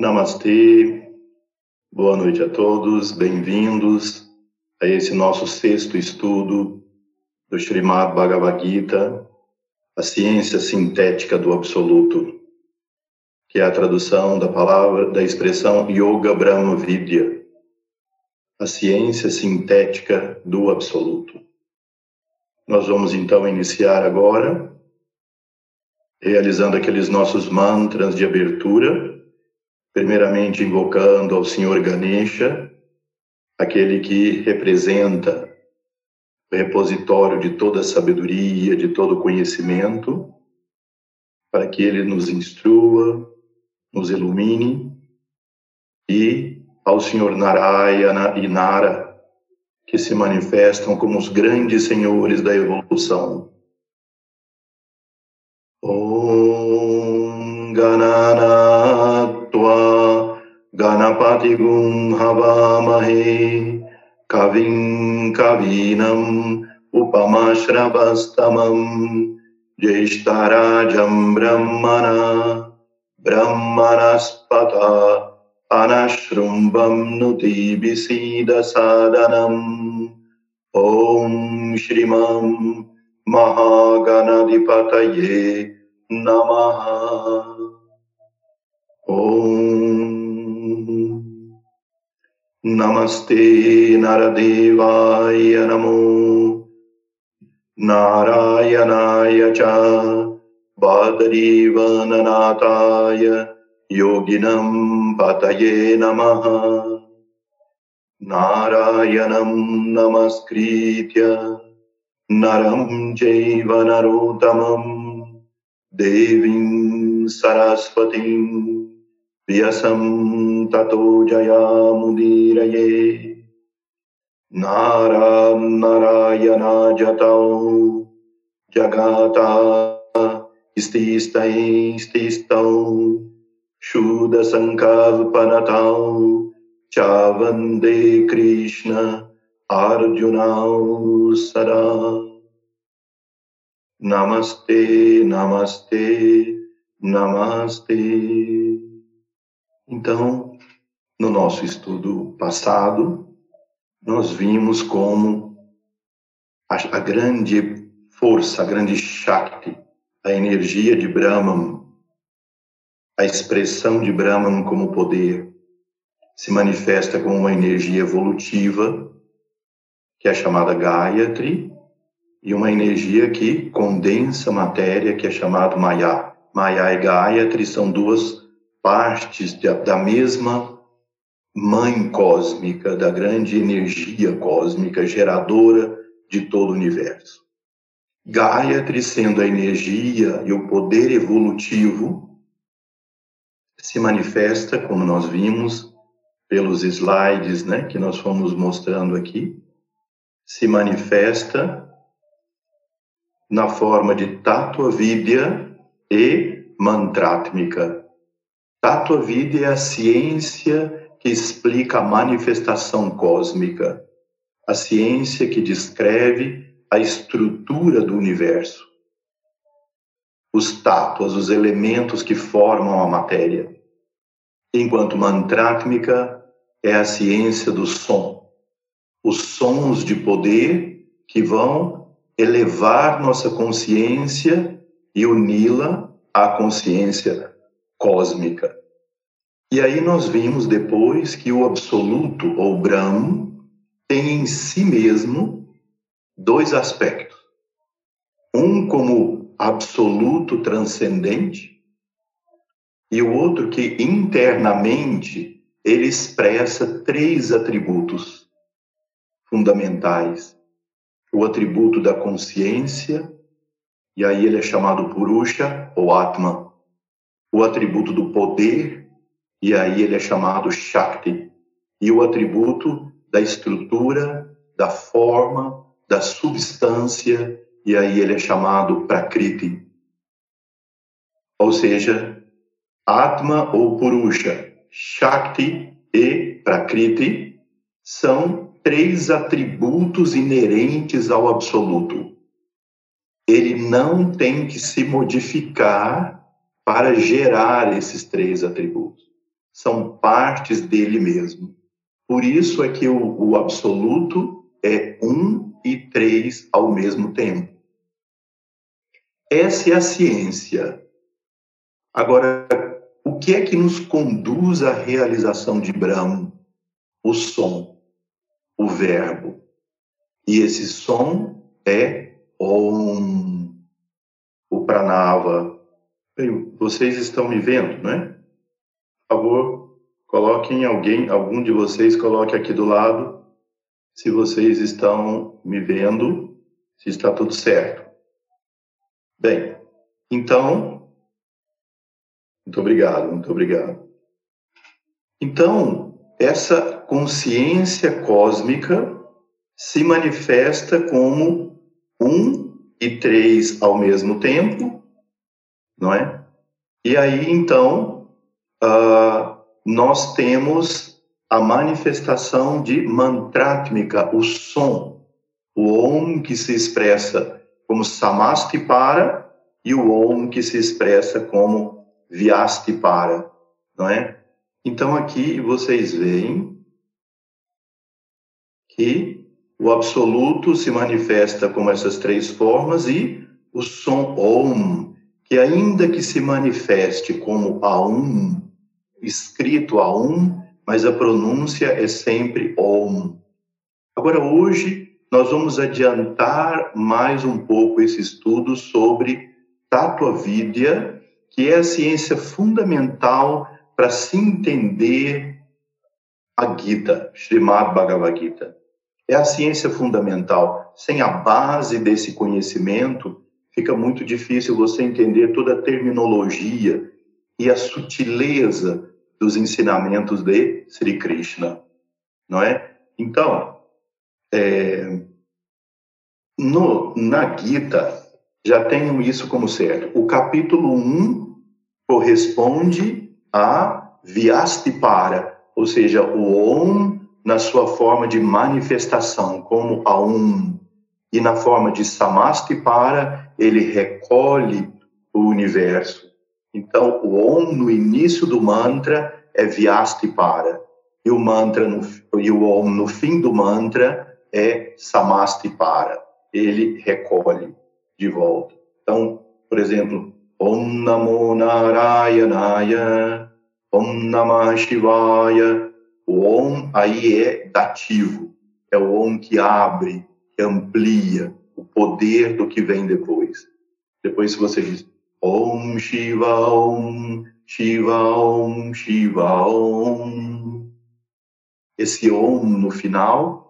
Namastê, boa noite a todos, bem-vindos a esse nosso sexto estudo do Srimad Bhagavad Gita, a ciência sintética do absoluto, que é a tradução da palavra, da expressão Yoga Brahma Vidya, a ciência sintética do absoluto. Nós vamos então iniciar agora, realizando aqueles nossos mantras de abertura, primeiramente invocando ao Senhor Ganesha, aquele que representa o repositório de toda a sabedoria, de todo o conhecimento, para que ele nos instrua, nos ilumine, e ao Senhor Narayana e Nara, que se manifestam como os grandes senhores da evolução. Om Ganana गणपतिगुं हवामहे। कविं कवीनम् उपमश्रवस्तमम् ज्येष्ठराजम् ब्रह्मणा ब्रह्मणस्पत अनशृम्बम् नुतिविसीदसादनम् ॐ श्रीमम् महागणधिपतये नमः नमस्ते नरदेवाय नमो नारायणाय च बादरीवननाथाय योगिनं पतये नमः नारायणं नमस्कृत्य नरं चैव नरोत्तमं देवीं सरस्वतीं व्यसं ततो जयामुदीरये नारां नारायणाजतौ जगाता स्तिस्तैस्तिस्तौ शूदसङ्कल्पनतौ च वन्दे कृष्ण अर्जुनौ सदा। नमस्ते नमस्ते नमस्ते Então, no nosso estudo passado, nós vimos como a, a grande força, a grande Shakti, a energia de Brahman, a expressão de Brahman como poder, se manifesta como uma energia evolutiva, que é chamada Gayatri, e uma energia que condensa matéria, que é chamada Maya. Maya e Gayatri são duas partes da mesma mãe cósmica, da grande energia cósmica geradora de todo o universo. Gayatri sendo a energia e o poder evolutivo se manifesta, como nós vimos pelos slides, né, que nós fomos mostrando aqui, se manifesta na forma de Tattva Vidya e Mantratmika, Tatua Vida é a ciência que explica a manifestação cósmica, a ciência que descreve a estrutura do universo, os tátuas, os elementos que formam a matéria. Enquanto Mantratmika é a ciência do som, os sons de poder que vão elevar nossa consciência e uni-la à consciência cósmica. E aí nós vimos depois que o absoluto ou Brahmo tem em si mesmo dois aspectos. Um como absoluto transcendente e o outro que internamente ele expressa três atributos fundamentais. O atributo da consciência, e aí ele é chamado Purusha ou Atman o atributo do poder, e aí ele é chamado Shakti, e o atributo da estrutura, da forma, da substância, e aí ele é chamado Prakriti. Ou seja, Atma ou Purusha, Shakti e Prakriti são três atributos inerentes ao absoluto. Ele não tem que se modificar para gerar esses três atributos. são partes dele mesmo. Por isso é que o, o absoluto é um e três ao mesmo tempo. Essa é a ciência. Agora, o que é que nos conduz à realização de Brahma? O som, o verbo. E esse som é Om, o Pranava. Vocês estão me vendo, né? Por favor, coloquem alguém, algum de vocês coloque aqui do lado, se vocês estão me vendo, se está tudo certo. Bem, então, muito obrigado, muito obrigado. Então, essa consciência cósmica se manifesta como um e três ao mesmo tempo, não é? E aí, então, uh, nós temos a manifestação de mantratmika, o som, o Om que se expressa como Samastipara e o Om que se expressa como Vyastipara, não é? Então aqui vocês veem que o absoluto se manifesta como essas três formas e o som Om, que ainda que se manifeste como Aum, escrito Aum, mas a pronúncia é sempre Om. Agora, hoje, nós vamos adiantar mais um pouco esse estudo sobre Tattva Vidya, que é a ciência fundamental para se entender a Gita, Srimad Bhagavad Gita. É a ciência fundamental. Sem a base desse conhecimento, fica muito difícil você entender toda a terminologia e a sutileza dos ensinamentos de Sri Krishna, não é? Então, é, no, na Gita, já tenham isso como certo. O capítulo 1 corresponde a Vyastipara, ou seja, o Om na sua forma de manifestação, como a Um, e na forma de Samastipara, ele recolhe o universo. Então, o Om no início do mantra é Vyastipara, e o mantra no, e o Om no fim do mantra é Samastipara. Ele recolhe de volta. Então, por exemplo, Om Namo Narayanaya, Om Namah Shivaya. O Om aí é dativo, é o Om que abre, que amplia poder do que vem depois. Depois, se você diz Om Shiva Om, Shiva Om, Shiva Om. Esse Om no final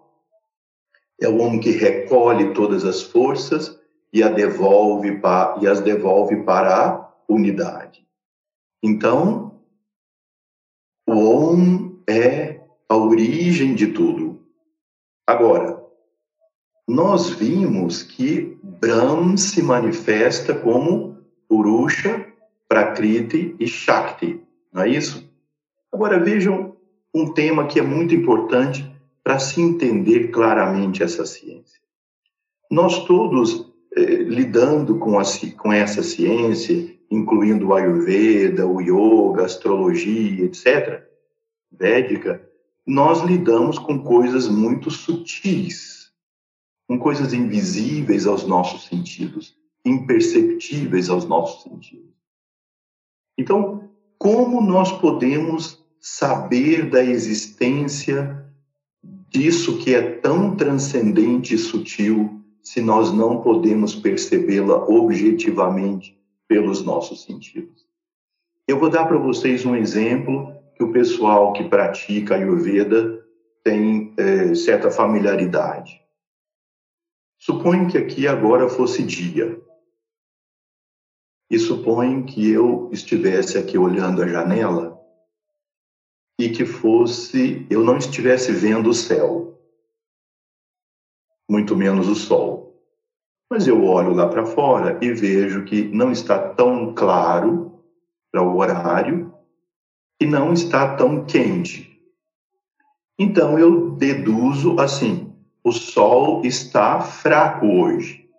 é o Om que recolhe todas as forças e, a devolve pa, e as devolve para a unidade. Então, o Om é a origem de tudo. Agora, nós vimos que Brahm se manifesta como Purusha, Prakriti e Shakti, não é isso? Agora vejam um tema que é muito importante para se entender claramente essa ciência. Nós todos eh, lidando com, a, com essa ciência, incluindo o Ayurveda, o Yoga, a astrologia, etc., védica, nós lidamos com coisas muito sutis, com coisas invisíveis aos nossos sentidos, imperceptíveis aos nossos sentidos. Então, como nós podemos saber da existência disso que é tão transcendente e sutil se nós não podemos percebê-la objetivamente pelos nossos sentidos. Eu vou dar para vocês um exemplo que o pessoal que pratica Ayurveda tem é, certa familiaridade. Suponho que aqui agora fosse dia. E suponho que eu estivesse aqui olhando a janela e que fosse, eu não estivesse vendo o céu muito menos o sol. Mas eu olho lá para fora e vejo que não está tão claro para o horário e não está tão quente. Então eu deduzo assim: o sol está fraco hoje.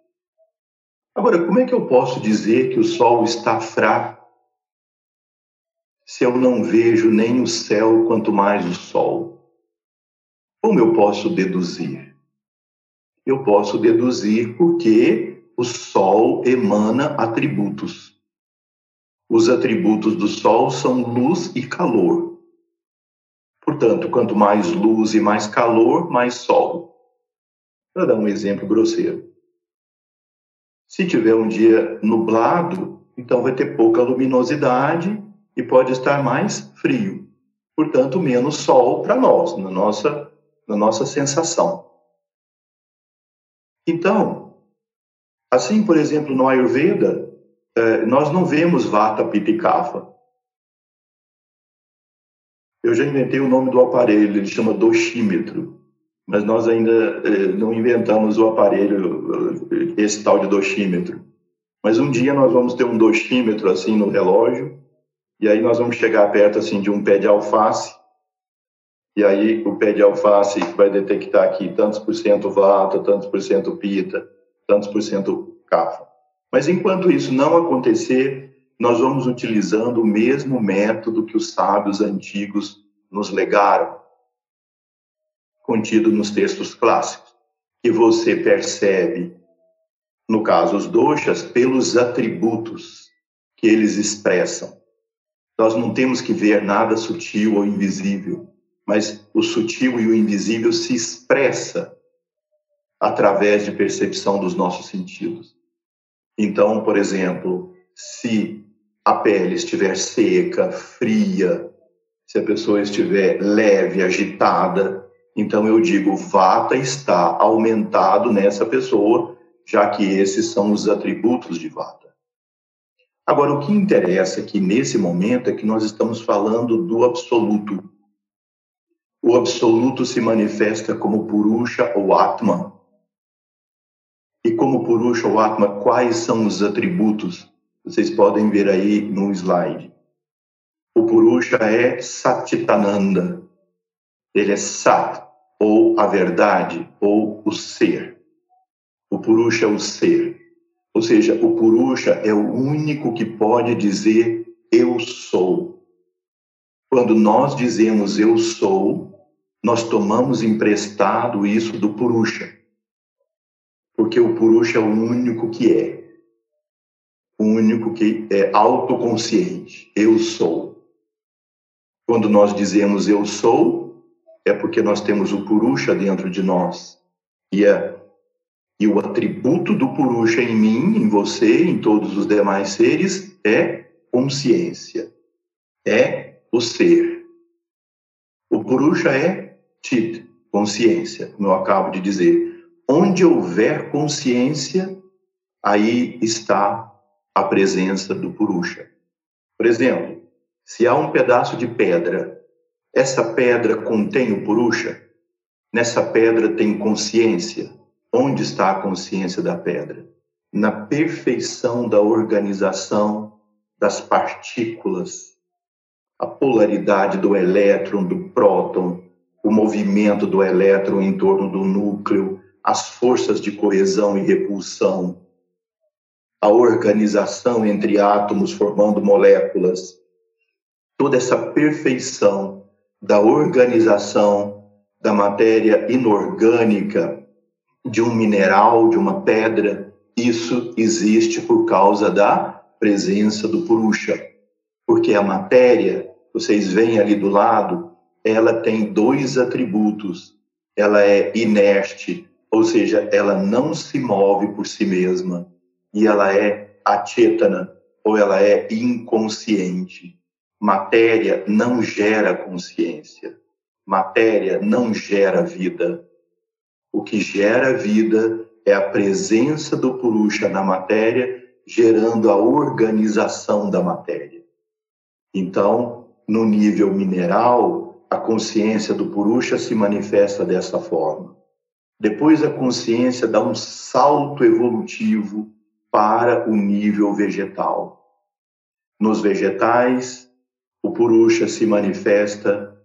Agora, como é que eu posso dizer que o sol está fraco? se eu não vejo nem o céu, quanto mais o sol? Como eu posso deduzir? Eu posso deduzir porque o sol emana atributos. Os atributos do sol são luz e calor. Portanto, quanto mais luz e mais calor, mais sol. Para dar um exemplo grosseiro. Se tiver um dia nublado, então vai ter pouca luminosidade e pode estar mais frio. Portanto, menos sol para nós, na nossa, na nossa sensação. Então, assim, por exemplo, no Ayurveda, eh, nós não vemos Vata Pitta Kapha. Eu já inventei o nome do aparelho, ele chama doxímetro, mas nós ainda eh, não inventamos o aparelho, eh, esse tal de doxímetro. Mas um dia nós vamos ter um doxímetro assim no relógio, e aí nós vamos chegar perto assim de um pé de alface, e aí o pé de alface vai detectar aqui tantos por cento vata, tantos por cento pita, tantos por cento kapha. Mas enquanto isso não acontecer, nós vamos utilizando o mesmo método que os sábios antigos nos legaram, contido nos textos clássicos, que você percebe, no caso os doshas, pelos atributos que eles expressam. Nós não temos que ver nada sutil ou invisível, mas o sutil e o invisível se expressa através de percepção dos nossos sentidos. Então, por exemplo, se a pele estiver seca, fria, se a pessoa estiver leve, agitada, então eu digo vata está aumentado nessa pessoa, já que esses são os atributos de vata. Agora, o que interessa aqui nesse momento é que nós estamos falando do absoluto. O absoluto se manifesta como Purusha ou Atman. E como Purusha ou Atman, quais são os atributos? Vocês podem ver aí no slide. O Purusha é Satitananda. Ele é Sat, ou a verdade, ou o ser. O Purusha é o ser. Ou seja, o Purusha é o único que pode dizer eu sou. Quando nós dizemos eu sou, nós tomamos emprestado isso do Purusha. Porque o Purusha é o único que é. O único que é autoconsciente. Eu sou. Quando nós dizemos eu sou, é porque nós temos o Purusha dentro de nós. E é e o atributo do Purusha em mim, em você, em todos os demais seres, é consciência. É o ser. O Purusha é Chit, consciência, como eu acabo de dizer. Onde houver consciência, aí está a presença do Purusha. Por exemplo, se há um pedaço de pedra, essa pedra contém o Purusha? Nessa pedra tem consciência? Onde está a consciência da pedra? Na perfeição da organização das partículas, a polaridade do elétron, do próton, o movimento do elétron em torno do núcleo, as forças de coesão e repulsão, a organização entre átomos formando moléculas, toda essa perfeição da organização da matéria inorgânica de um mineral, de uma pedra, isso existe por causa da presença do Purusha. Porque a matéria, vocês veem ali do lado, ela tem dois atributos. Ela é inerte, ou seja, ela não se move por si mesma, e ela é achetana, ou ela é inconsciente. Matéria não gera consciência. Matéria não gera vida. O que gera vida é a presença do Purusha na matéria, gerando a organização da matéria. Então, no nível mineral, a consciência do Purusha se manifesta dessa forma. Depois, a consciência dá um salto evolutivo para o nível vegetal. Nos vegetais, o Purusha se manifesta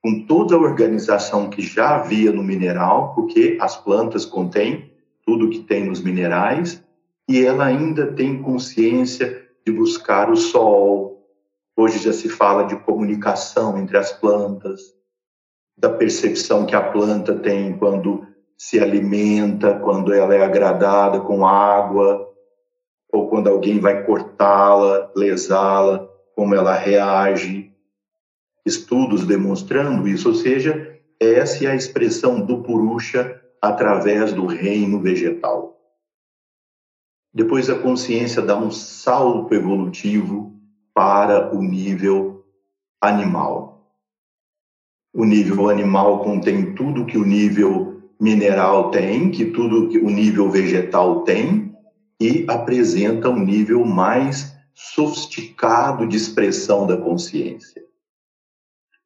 com toda a organização que já havia no mineral, porque as plantas contêm tudo que tem nos minerais, e ela ainda tem consciência de buscar o sol, Hoje já se fala de comunicação entre as plantas, da percepção que a planta tem quando se alimenta, quando ela é agradada com água, ou quando alguém vai cortá-la, lesá-la, como ela reage. Estudos demonstrando isso, ou seja, essa é a expressão do Purusha através do reino vegetal. Depois a consciência dá um salto evolutivo para o nível animal. O nível animal contém tudo que o nível mineral tem, que tudo que o nível vegetal tem, e apresenta um nível mais sofisticado de expressão da consciência.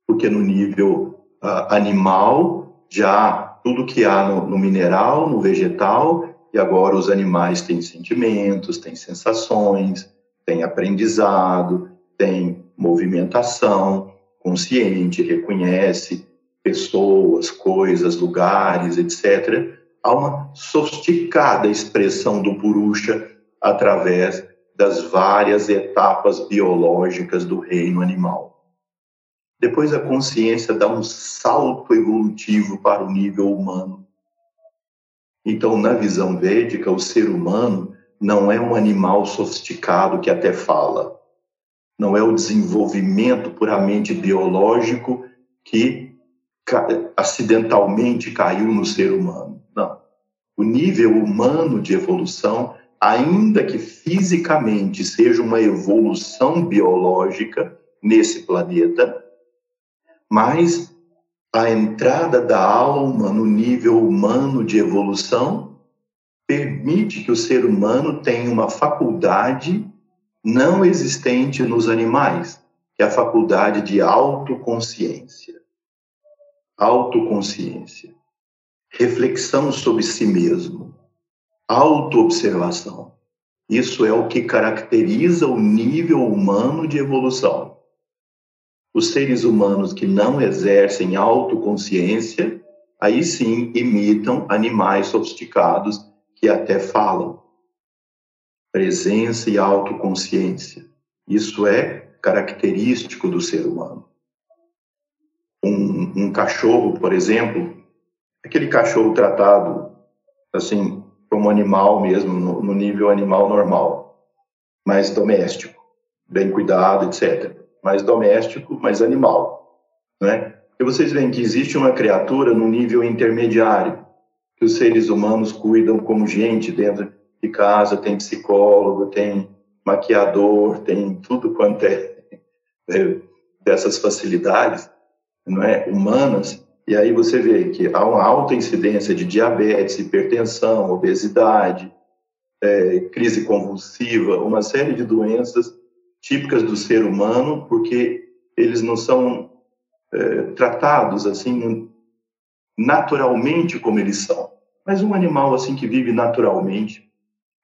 Porque no nível uh, animal, já tudo que há no, no mineral, no vegetal, e agora os animais têm sentimentos, têm sensações, têm aprendizado, têm movimentação consciente, reconhece pessoas, coisas, lugares, etc. Há uma sofisticada expressão do Purusha através das várias etapas biológicas do reino animal. Depois a consciência dá um salto evolutivo para o nível humano então, na visão védica, o ser humano não é um animal sofisticado que até fala. Não é o desenvolvimento puramente biológico que acidentalmente caiu no ser humano. Não. O nível humano de evolução, ainda que fisicamente seja uma evolução biológica nesse planeta, mas a entrada da alma no nível humano de evolução permite que o ser humano tenha uma faculdade não existente nos animais, que é a faculdade de autoconsciência. Autoconsciência. Reflexão sobre si mesmo. Autoobservação. Isso é o que caracteriza o nível humano de evolução. Os seres humanos que não exercem autoconsciência, aí sim imitam animais sofisticados que até falam. Presença e autoconsciência. Isso é característico do ser humano. Um, um cachorro, por exemplo, aquele cachorro tratado assim como animal mesmo, no, no nível animal normal, mais doméstico, bem cuidado, etc mais doméstico, mais animal, né? E vocês veem que existe uma criatura no nível intermediário, que os seres humanos cuidam como gente dentro de casa, tem psicólogo, tem maquiador, tem tudo quanto é, é dessas facilidades, não é, humanas. E aí você vê que há uma alta incidência de diabetes, hipertensão, obesidade, é, crise convulsiva, uma série de doenças típicas do ser humano, porque eles não são é, tratados assim naturalmente como eles são. Mas um animal assim que vive naturalmente,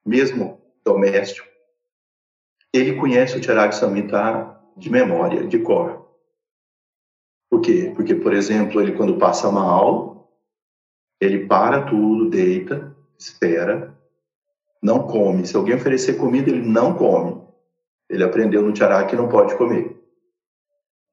mesmo doméstico, ele conhece o Charaka Samhita de memória, de cor. Por quê? Porque, por exemplo, ele quando passa mal, ele para tudo, deita, espera, não come. Se alguém oferecer comida, ele não come. Ele aprendeu no Tiará que não pode comer.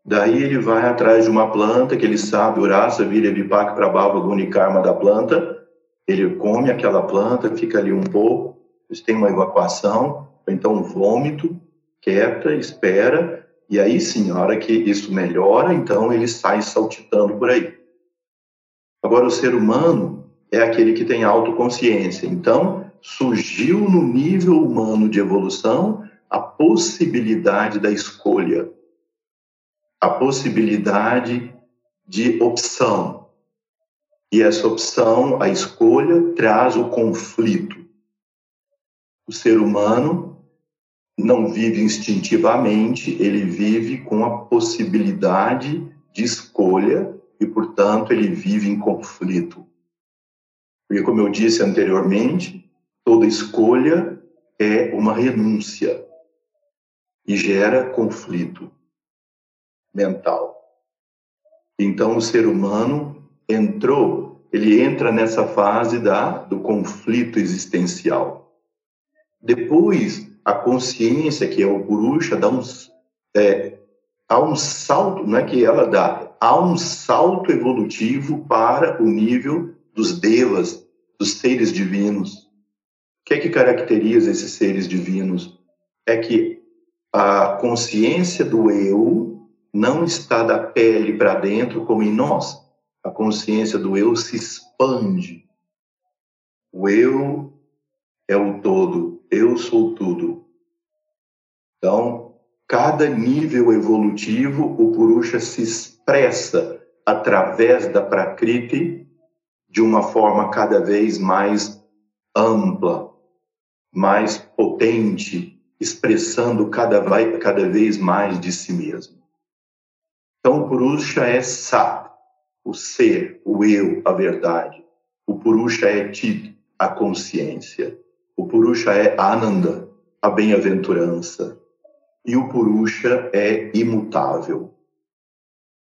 Daí ele vai atrás de uma planta que ele sabe, Urasa, Vira, Vipak, Prabhava, Gunikarma da planta. Ele come aquela planta, fica ali um pouco, têm uma evacuação, ou então um vômito, quieta, espera, e aí sim, a hora que isso melhora, então ele sai saltitando por aí. Agora, o ser humano é aquele que tem autoconsciência. Então, surgiu no nível humano de evolução a possibilidade da escolha, a possibilidade de opção. E essa opção, a escolha, traz o conflito. O ser humano não vive instintivamente, ele vive com a possibilidade de escolha e, portanto, ele vive em conflito. Porque, como eu disse anteriormente, toda escolha é uma renúncia e gera conflito mental. Então o ser humano entrou, ele entra nessa fase da do conflito existencial. Depois a consciência que é o purusha dá uns é, há um salto, não é que ela dá, há um salto evolutivo para o nível dos devas, dos seres divinos. O que é que caracteriza esses seres divinos? É que a consciência do eu não está da pele para dentro como em nós. A consciência do eu se expande. O eu é o todo, eu sou tudo. Então, cada nível evolutivo, o Purusha se expressa através da Prakriti de uma forma cada vez mais ampla, mais potente, expressando cada, cada vez mais de si mesmo. Então, o Purusha é Sat, o ser, o eu, a verdade. O Purusha é Chit, a consciência. O Purusha é Ananda, a bem-aventurança. E o Purusha é imutável.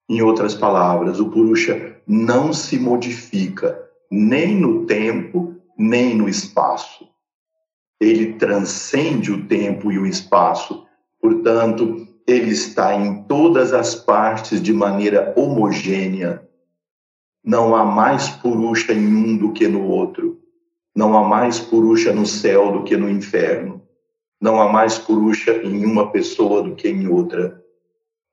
Em outras palavras, o Purusha não se modifica nem no tempo, nem no espaço. Ele transcende o tempo e o espaço, portanto, ele está em todas as partes de maneira homogênea. Não há mais Purusha em um do que no outro. Não há mais Purusha no céu do que no inferno. Não há mais Purusha em uma pessoa do que em outra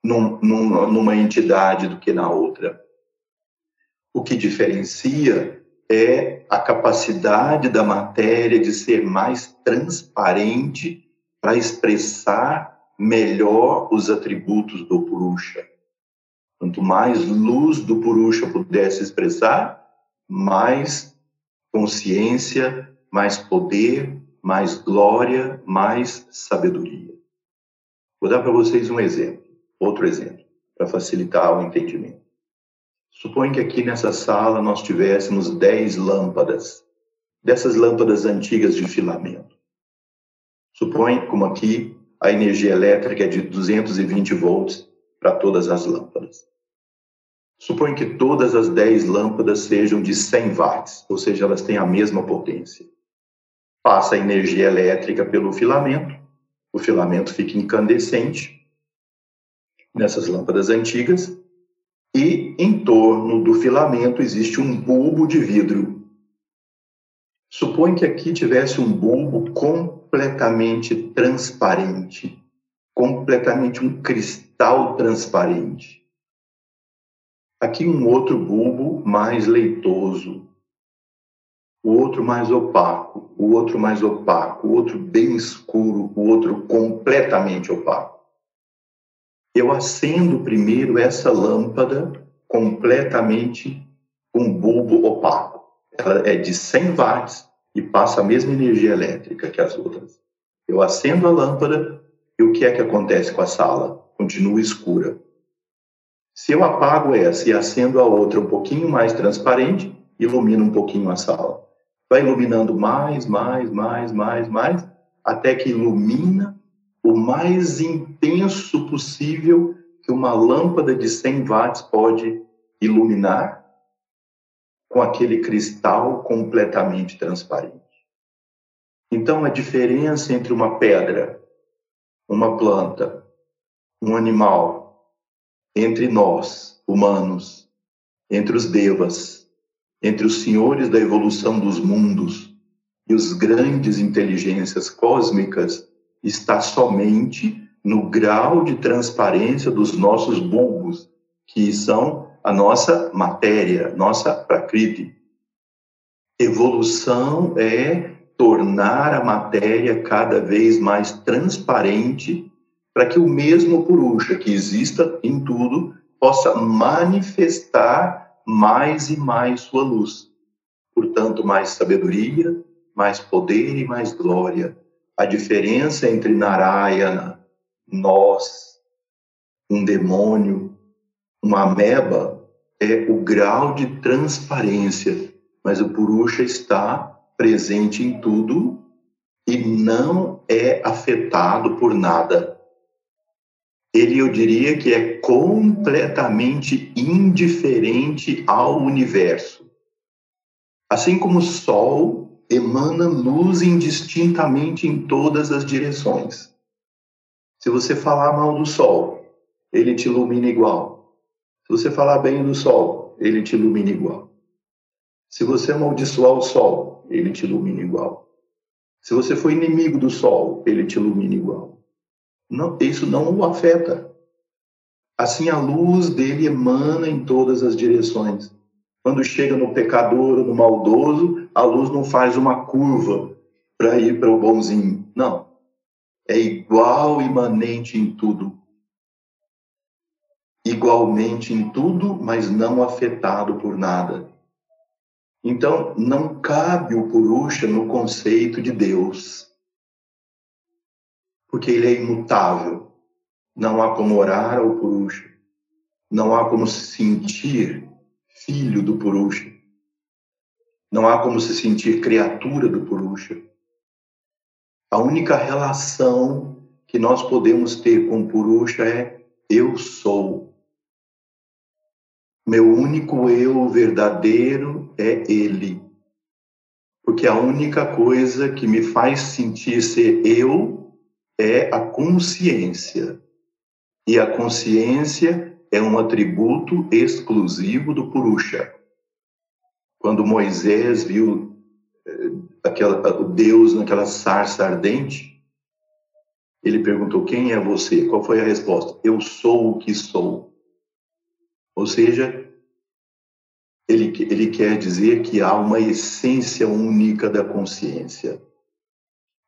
num, numa, numa entidade do que na outra. O que diferencia é a capacidade da matéria de ser mais transparente para expressar melhor os atributos do Purusha. Quanto mais luz do Purusha pudesse expressar, mais consciência, mais poder, mais glória, mais sabedoria. Vou dar para vocês um exemplo. Outro exemplo, para facilitar o entendimento. Suponha que aqui nessa sala nós tivéssemos 10 lâmpadas, dessas lâmpadas antigas de filamento. Suponha, como aqui, a energia elétrica é de 220 volts para todas as lâmpadas. Suponha que todas as 10 lâmpadas sejam de 100 watts, ou seja, elas têm a mesma potência. Passa a energia elétrica pelo filamento, o filamento fica incandescente, nessas lâmpadas antigas, e em torno do filamento existe um bulbo de vidro. Supõe que aqui tivesse um bulbo completamente transparente, completamente um cristal transparente. Aqui um outro bulbo mais leitoso, o outro mais opaco, o outro mais opaco, o outro bem escuro, o outro completamente opaco eu acendo primeiro essa lâmpada completamente com bulbo opaco. Ela é de 100 watts e passa a mesma energia elétrica que as outras. Eu acendo a lâmpada e o que é que acontece com a sala? Continua escura. Se eu apago essa e acendo a outra um pouquinho mais transparente, ilumina um pouquinho a sala. Vai iluminando mais, mais, mais, mais, mais, até que ilumina o mais intenso possível que uma lâmpada de 100 watts pode iluminar com aquele cristal completamente transparente. Então, a diferença entre uma pedra, uma planta, um animal, entre nós, humanos, entre os devas, entre os senhores da evolução dos mundos e os grandes inteligências cósmicas está somente no grau de transparência dos nossos bulbos, que são a nossa matéria, nossa prakriti. Evolução é tornar a matéria cada vez mais transparente para que o mesmo Purusha que exista em tudo possa manifestar mais e mais sua luz. Portanto, mais sabedoria, mais poder e mais glória a diferença entre Narayana, nós, um demônio, uma ameba, é o grau de transparência, mas o Purusha está presente em tudo e não é afetado por nada. Ele, eu diria que é completamente indiferente ao universo. Assim como o Sol emana luz indistintamente em todas as direções. Se você falar mal do Sol, ele te ilumina igual. Se você falar bem do sol, ele te ilumina igual. Se você amaldiçoar o sol, ele te ilumina igual. Se você for inimigo do sol, ele te ilumina igual. Não, isso não o afeta. Assim a luz dele emana em todas as direções. Quando chega no pecador, no maldoso, a luz não faz uma curva para ir para o bonzinho. Não. É igual, imanente em tudo. Igualmente em tudo, mas não afetado por nada. Então, não cabe o Purusha no conceito de Deus. Porque ele é imutável. Não há como orar ao Purusha. Não há como se sentir filho do Purusha. Não há como se sentir criatura do Purusha. A única relação que nós podemos ter com o Purusha é eu sou. Meu único eu verdadeiro é ele. Porque a única coisa que me faz sentir ser eu é a consciência. E a consciência é um atributo exclusivo do Purusha. Quando Moisés viu eh, o Deus naquela sarça ardente, ele perguntou: Quem é você? Qual foi a resposta? Eu sou o que sou. Ou seja, ele, ele quer dizer que há uma essência única da consciência.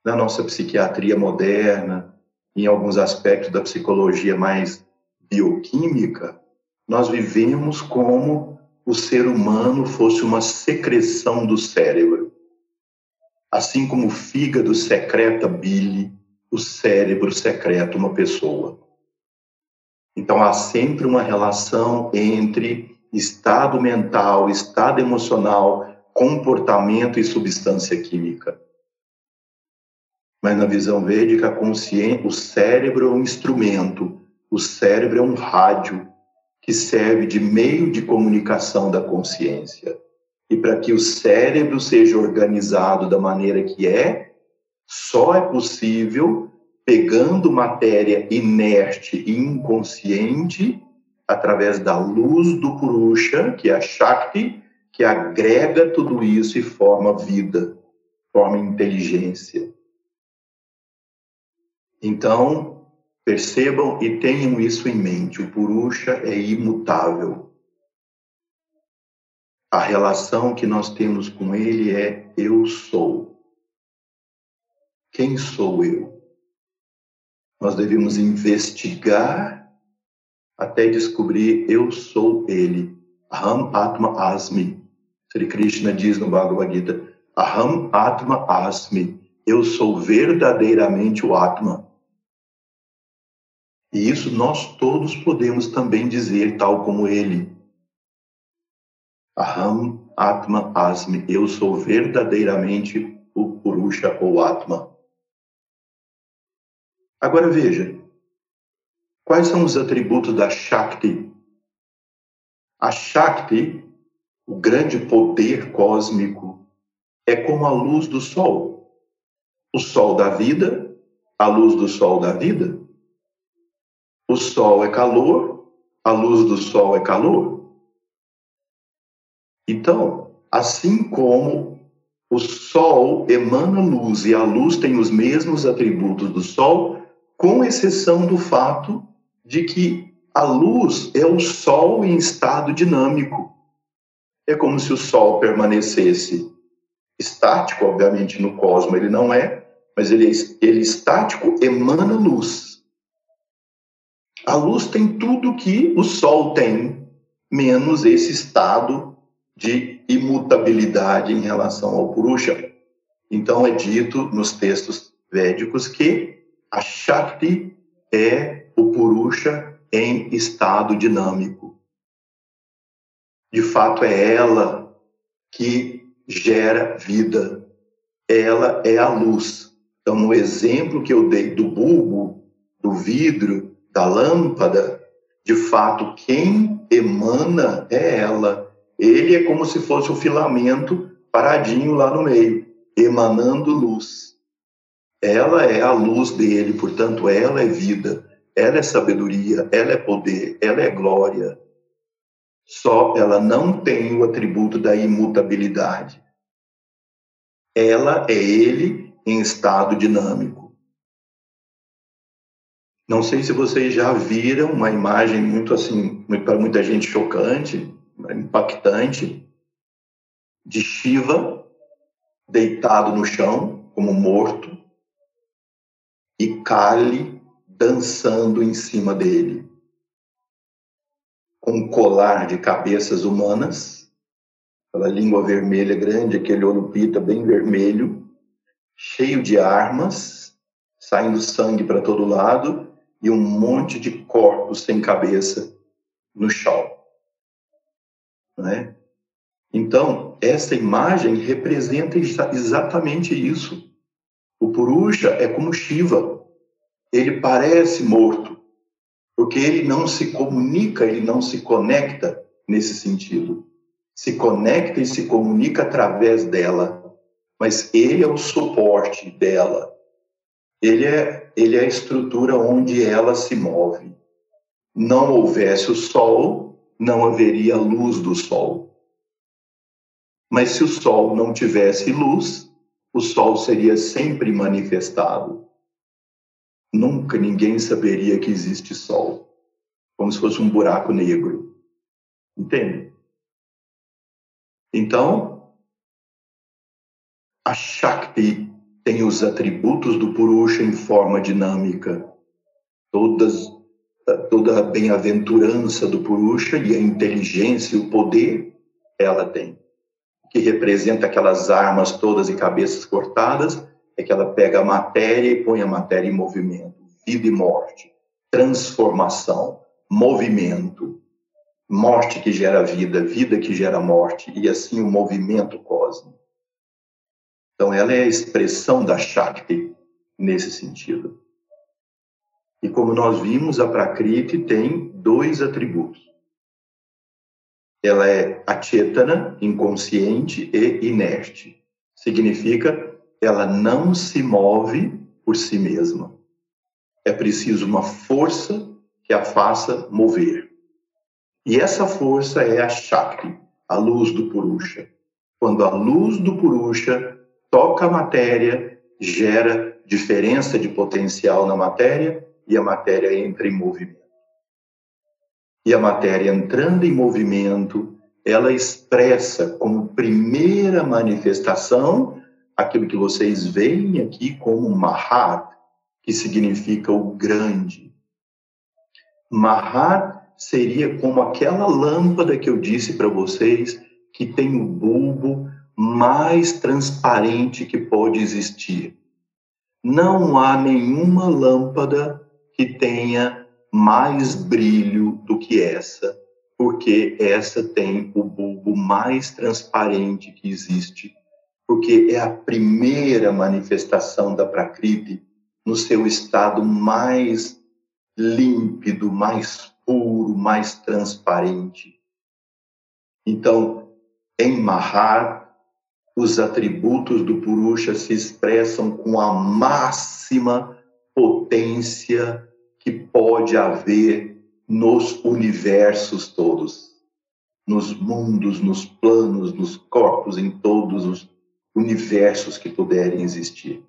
Na nossa psiquiatria moderna, em alguns aspectos da psicologia mais bioquímica, nós vivemos como o ser humano fosse uma secreção do cérebro. Assim como o fígado secreta bile, o cérebro secreta uma pessoa. Então há sempre uma relação entre estado mental, estado emocional, comportamento e substância química. Mas na visão védica, a consciência, o cérebro é um instrumento, o cérebro é um rádio que serve de meio de comunicação da consciência. E para que o cérebro seja organizado da maneira que é, só é possível pegando matéria inerte e inconsciente através da luz do Purusha, que é a Shakti, que agrega tudo isso e forma vida, forma inteligência. Então, percebam e tenham isso em mente: o Purusha é imutável. A relação que nós temos com ele é eu sou. Quem sou eu? Nós devemos investigar até descobrir eu sou ele. Aham Atma Asmi. Sri Krishna diz no Bhagavad Gita: Aham Atma Asmi. Eu sou verdadeiramente o Atma. E isso nós todos podemos também dizer, tal como ele. Aham Atma Asmi, eu sou verdadeiramente o Purusha ou Atma. Agora veja, quais são os atributos da Shakti? A Shakti, o grande poder cósmico, é como a luz do sol. O sol da vida, a luz do sol da vida. O sol é calor, a luz do sol é calor. Então, assim como o sol emana luz e a luz tem os mesmos atributos do sol, com exceção do fato de que a luz é o sol em estado dinâmico. É como se o sol permanecesse estático, obviamente no cosmos ele não é, mas ele, ele estático emana luz. A luz tem tudo que o Sol tem, menos esse estado de imutabilidade em relação ao Purusha. Então é dito nos textos védicos que a Shakti é o Purusha em estado dinâmico. De fato, é ela que gera vida. Ela é a luz. Então, no exemplo que eu dei do bulbo, do vidro, da lâmpada, de fato, quem emana é ela. Ele é como se fosse o filamento paradinho lá no meio, emanando luz. Ela é a luz dele, portanto, ela é vida. ela é sabedoria, ela é poder, ela é glória. Só ela não tem o atributo da imutabilidade. Ela é ele em estado dinâmico. Não sei se vocês já viram uma imagem muito assim, para muita gente chocante, impactante, de Shiva deitado no chão, como morto, e Kali dançando em cima dele, com um colar de cabeças humanas, aquela língua vermelha grande, aquele olho pita bem vermelho, cheio de armas, saindo sangue para todo lado e um monte de corpos sem cabeça no chão. Né? Então, essa imagem representa exatamente isso. O Purusha é como Shiva. Ele parece morto, porque ele não se comunica, ele não se conecta nesse sentido. Se conecta e se comunica através dela, mas ele é o suporte dela. Ele é, ele é a estrutura onde ela se move. Não houvesse o sol, não haveria luz do sol. Mas se o Sol não tivesse luz, o Sol seria sempre manifestado. Nunca ninguém saberia que existe Sol, como se fosse um buraco negro. Entende? Então, a Shakti tem os atributos do Purusha em forma dinâmica. Todas, toda a bem-aventurança do Purusha e a inteligência e o poder ela tem que representa aquelas armas todas e cabeças cortadas, é que ela pega a matéria e põe a matéria em movimento. Vida e morte, transformação, movimento, morte que gera vida, vida que gera morte, e assim o movimento cósmico. Então, ela é a expressão da Shakti nesse sentido. E como nós vimos, a Prakriti tem dois atributos ela é achetana, inconsciente e inerte. Significa ela não se move por si mesma. É preciso uma força que a faça mover. E essa força é a Shakti, a luz do Purusha. Quando a luz do Purusha toca a matéria, gera diferença de potencial na matéria e a matéria entra em movimento. E a matéria entrando em movimento, ela expressa como primeira manifestação aquilo que vocês veem aqui como Mahat, que significa o grande. Mahat seria como aquela lâmpada que eu disse para vocês, que tem o bulbo mais transparente que pode existir. Não há nenhuma lâmpada que tenha mais brilho do que essa, porque essa tem o bulbo mais transparente que existe, porque é a primeira manifestação da Prakriti no seu estado mais límpido, mais puro, mais transparente. Então, em Mahar, os atributos do Purusha se expressam com a máxima potência que pode haver nos universos todos, nos mundos, nos planos, nos corpos, em todos os universos que puderem existir.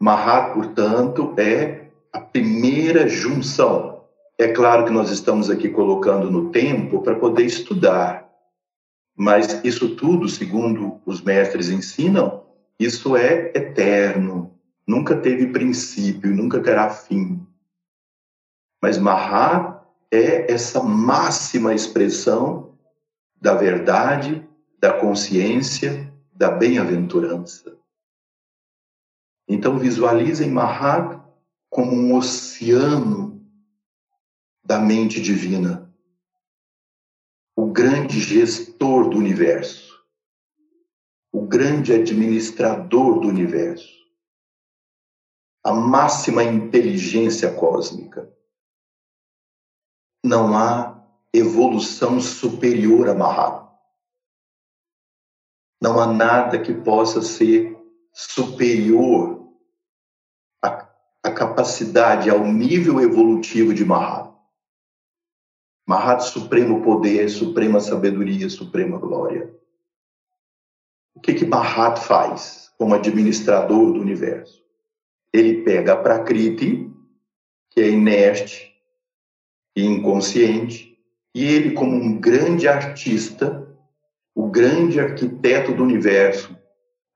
Mahat, portanto, é a primeira junção. É claro que nós estamos aqui colocando no tempo para poder estudar, mas isso tudo, segundo os mestres ensinam, isso é eterno, nunca teve princípio, nunca terá fim. Mas Mahat é essa máxima expressão da verdade, da consciência, da bem-aventurança. Então visualizem Mahat como um oceano da mente divina, o grande gestor do universo, o grande administrador do universo, a máxima inteligência cósmica não há evolução superior a Mahat. Não há nada que possa ser superior à, capacidade ao nível evolutivo de Mahat. Mahat, supremo poder, suprema sabedoria, suprema glória. O que que Mahat faz como administrador do universo? Ele pega a Prakriti, que é inerte e inconsciente, e ele, como um grande artista, o grande arquiteto do universo,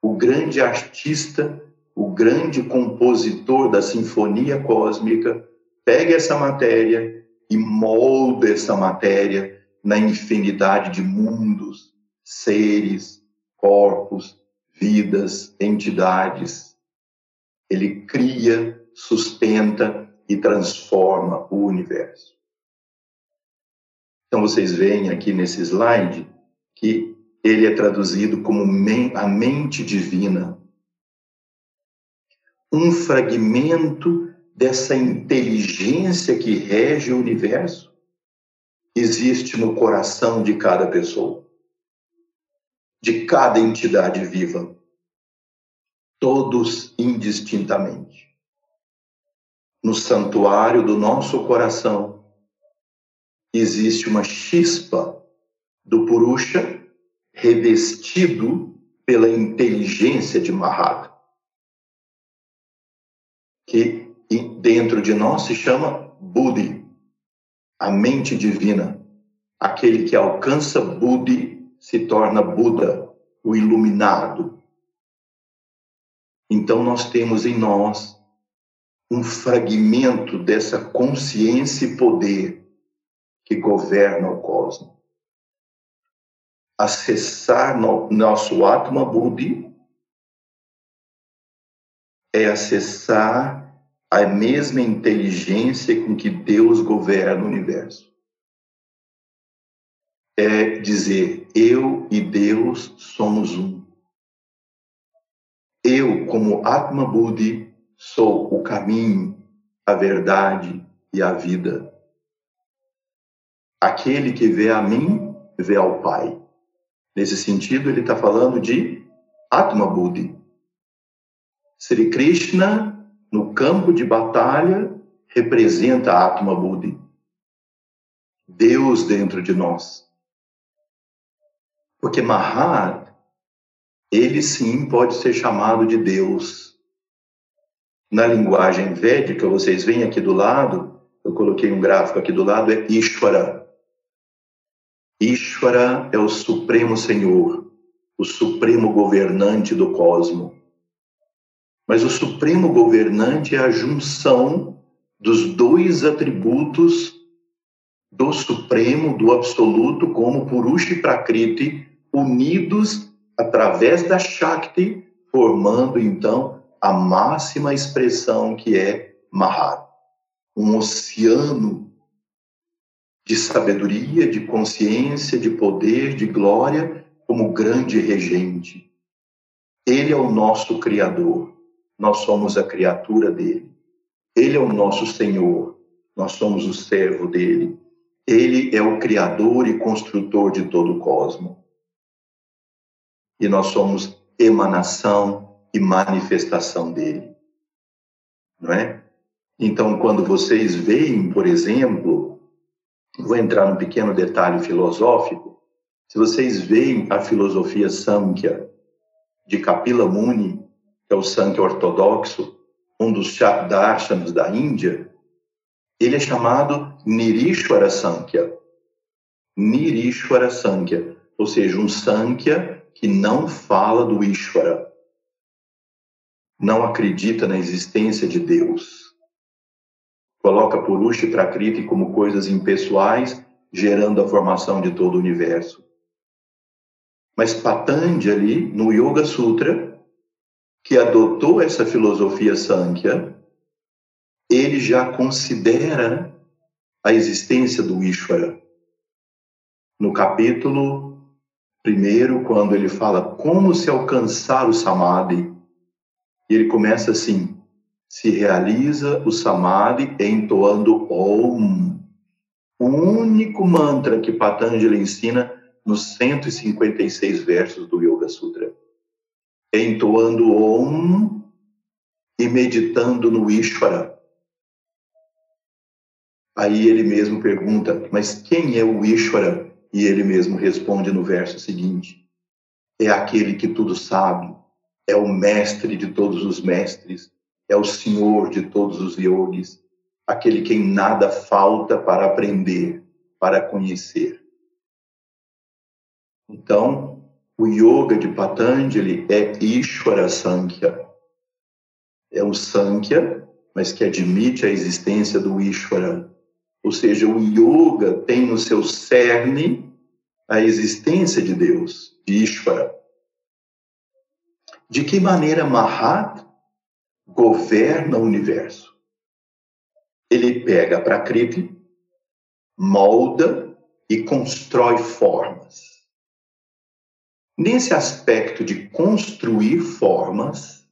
o grande artista, o grande compositor da sinfonia cósmica, pega essa matéria e molda essa matéria na infinidade de mundos, seres, corpos, vidas, entidades. Ele cria, sustenta e transforma o universo. Então vocês veem aqui nesse slide que ele é traduzido como a mente divina. Um fragmento dessa inteligência que rege o universo existe no coração de cada pessoa, de cada entidade viva, todos indistintamente. No santuário do nosso coração existe uma chispa do Purusha revestido pela inteligência de Mahat, que dentro de nós se chama Buddhi, a mente divina. Aquele que alcança Buddhi se torna Buda, o iluminado. Então nós temos em nós um fragmento dessa consciência e poder que governa o cosmos acessar no, nosso Atma Buddhi é acessar a mesma inteligência com que Deus governa o universo. É dizer, eu e Deus somos um. Eu, como Atma Buddhi, sou o caminho, a verdade e a vida. Aquele que vê a mim, vê ao Pai. Nesse sentido, ele está falando de Atma Buddhi. Sri Krishna, no campo de batalha, representa Atma Buddhi. Deus dentro de nós. Porque Mahat, ele sim pode ser chamado de Deus. Na linguagem védica, vocês veem aqui do lado, eu coloquei um gráfico aqui do lado, é Ishvara. Ishvara é o Supremo Senhor, o Supremo Governante do cosmo. Mas o Supremo Governante é a junção dos dois atributos do Supremo, do Absoluto, como Purusha e Prakriti, unidos através da Shakti, formando então a máxima expressão que é Mahat, um oceano de sabedoria, de consciência, de poder, de glória, como grande regente. Ele é o nosso Criador, nós somos a criatura dele. Ele é o nosso Senhor, nós somos o servo dele. Ele é o Criador e construtor de todo o cosmos. E nós somos emanação e manifestação dele. Não é? Então, quando vocês veem, por exemplo, vou entrar num pequeno detalhe filosófico. Se vocês veem a filosofia Samkhya de Kapila Muni, que é o Samkhya ortodoxo, um dos darshanas da Índia, ele é chamado Nirishwara Samkhya. Nirishwara Samkhya, ou seja, um Samkhya que não fala do Ishvara, não acredita na existência de Deus coloca Purusha e Prakriti como coisas impessoais, gerando a formação de todo o universo. Mas Patanjali, no Yoga Sutra, que adotou essa filosofia Sankhya, ele já considera a existência do Ishvara. No capítulo primeiro, quando ele fala como se alcançar o Samadhi, ele começa assim: se realiza o samadhi entoando Om, o único mantra que Patanjali ensina nos 156 versos do Yoga Sutra. Entoando Om, e meditando no Ishvara. Aí ele mesmo pergunta, mas quem é o Ishvara? E ele mesmo responde no verso seguinte: é aquele que tudo sabe, é o mestre de todos os mestres, é o senhor de todos os yogis, aquele que em nada falta para aprender, para conhecer. Então, o yoga de Patanjali é Ishvara Sankhya. É um Sankhya, mas que admite a existência do Ishvara. Ou seja, o yoga tem no seu cerne a existência de Deus, de Ishvara. De que maneira Mahat governa o universo? Ele pega a Prakriti, molda e constrói formas. Nesse aspecto de construir formas,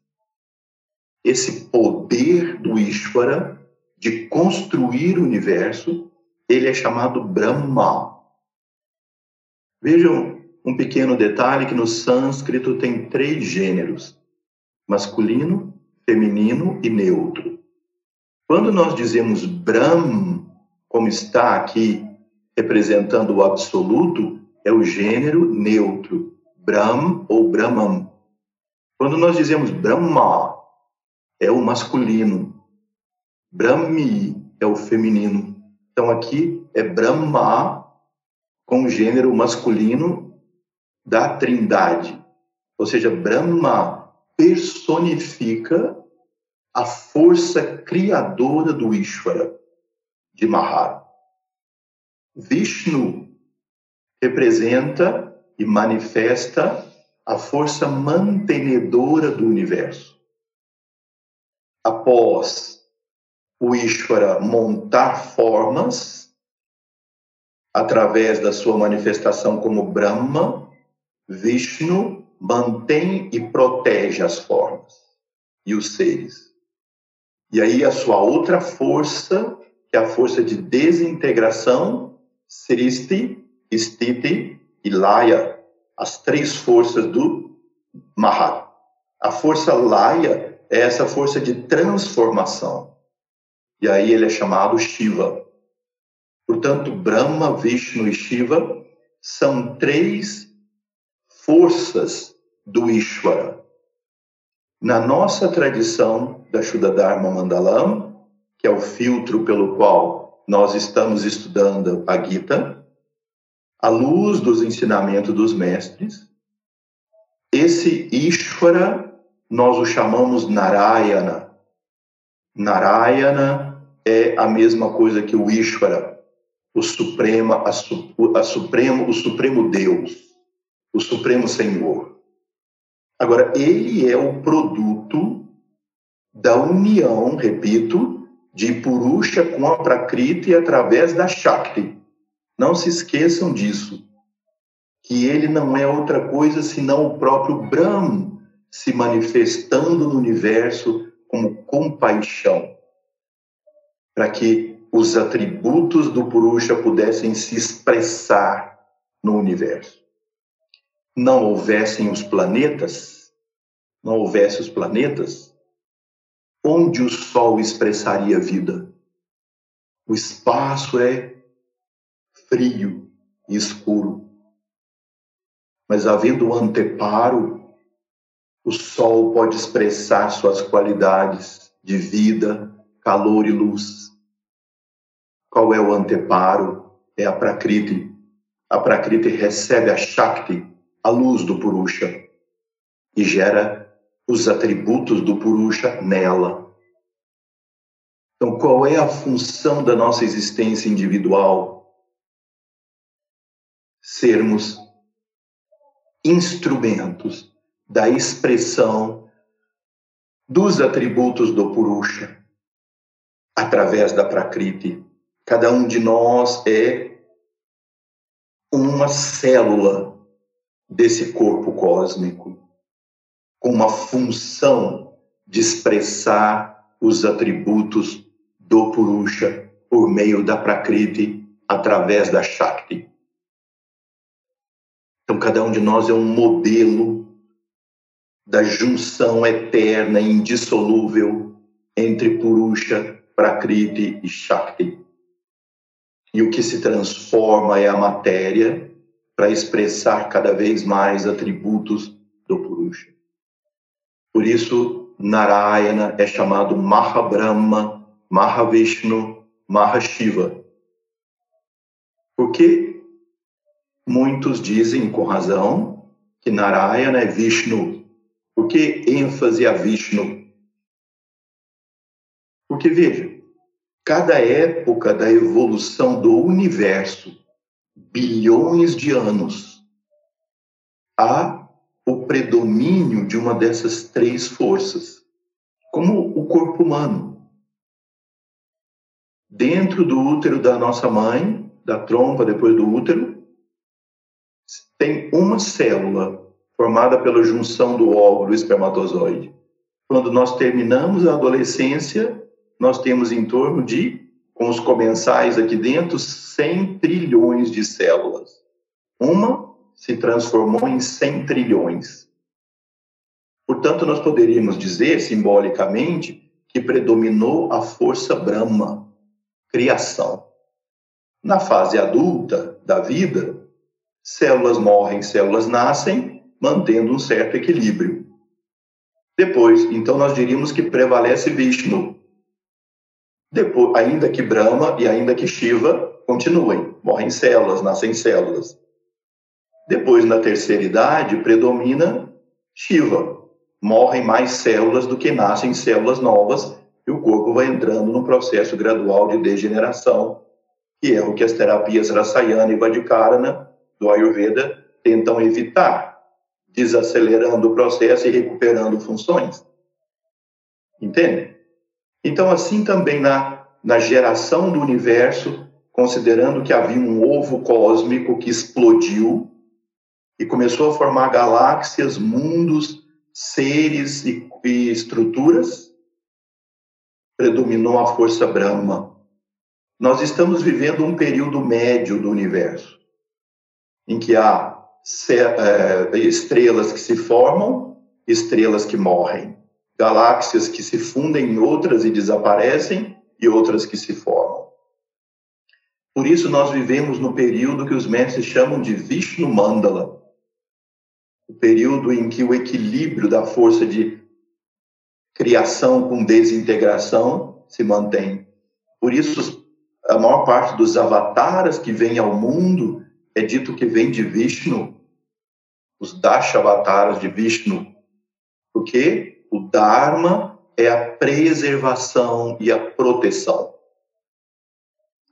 esse poder do Ishvara de construir o universo, ele é chamado Brahma. Vejam um pequeno detalhe que no sânscrito tem três gêneros: masculino, feminino e neutro. Quando nós dizemos Brahm, como está aqui representando o absoluto, é o gênero neutro, Brahm ou Brahman. Quando nós dizemos Brahma, é o masculino. Brahmi é o feminino. Então aqui é Brahma com o gênero masculino da Trindade. Ou seja, Brahma personifica a força criadora do Ishvara, de Mahara. Vishnu representa e manifesta a força mantenedora do universo. Após o Ishvara montar formas, através da sua manifestação como Brahma, Vishnu mantém e protege as formas e os seres. E aí a sua outra força, que é a força de desintegração, Sristi, Stiti e Laya, as três forças do Mahat. A força Laya é essa força de transformação. E aí ele é chamado Shiva. Portanto, Brahma, Vishnu e Shiva são três forças do Ishvara. Na nossa tradição da Shuddha Dharma Mandalam, que é o filtro pelo qual nós estamos estudando a Gita, à luz dos ensinamentos dos mestres, esse Ishvara nós o chamamos Narayana. Narayana é a mesma coisa que o Ishvara, o suprema, a, a supremo, o supremo Deus, o supremo Senhor. Agora, ele é o produto da união, repito, de Purusha com a Prakriti através da Shakti. Não se esqueçam disso, que ele não é outra coisa senão o próprio Brahman se manifestando no universo como compaixão para que os atributos do Purusha pudessem se expressar no universo. Não houvessem os planetas, não houvesse os planetas, onde o Sol expressaria vida? O espaço é frio e escuro. Mas havendo anteparo, o Sol pode expressar suas qualidades de vida, calor e luz. Qual é o anteparo? É a Prakriti. A Prakriti recebe a Shakti, a luz do Purusha, e gera os atributos do Purusha nela. Então, qual é a função da nossa existência individual? Sermos instrumentos da expressão dos atributos do Purusha através da Prakriti. Cada um de nós é uma célula desse corpo cósmico, com uma função de expressar os atributos do Purusha por meio da Prakriti, através da Shakti. Então, cada um de nós é um modelo da junção eterna e indissolúvel entre Purusha, Prakriti e Shakti. E o que se transforma é a matéria para expressar cada vez mais atributos do Purusha. Por isso, Narayana é chamado Mahabrahma, Mahavishnu, Mahashiva. Porque muitos dizem, com razão, que Narayana é Vishnu. Por que ênfase a Vishnu? Porque, veja, cada época da evolução do universo, bilhões de anos, há o predomínio de uma dessas três forças, como o corpo humano. Dentro do útero da nossa mãe, da trompa depois do útero, tem uma célula formada pela junção do óvulo e espermatozoide. Quando nós terminamos a adolescência, nós temos em torno de, com os comensais aqui dentro, 100 trilhões de células. Uma se transformou em 100 trilhões. Portanto, nós poderíamos dizer, simbolicamente, que predominou a força Brahma, criação. Na fase adulta da vida, células morrem, células nascem, mantendo um certo equilíbrio. Depois, então, nós diríamos que prevalece Vishnu, depois, ainda que Brahma e ainda que Shiva continuem, morrem células, nascem células. Depois, na terceira idade, predomina Shiva. Morrem mais células do que nascem células novas e o corpo vai entrando num processo gradual de degeneração, que é o que as terapias Rasayana e Vadikarana do Ayurveda tentam evitar, desacelerando o processo e recuperando funções. Entende? Então, assim também na, na geração do universo, considerando que havia um ovo cósmico que explodiu e começou a formar galáxias, mundos, seres e, e estruturas, predominou a força Brahma. Nós estamos vivendo um período médio do universo, em que há é, estrelas que se formam, estrelas que morrem galáxias que se fundem em outras e desaparecem e outras que se formam. Por isso nós vivemos no período que os mestres chamam de Vishnu Mandala, o período em que o equilíbrio da força de criação com desintegração se mantém. Por isso a maior parte dos avataras que vêm ao mundo é dito que vem de Vishnu, os Dashavataras de Vishnu, porque o Dharma é a preservação e a proteção.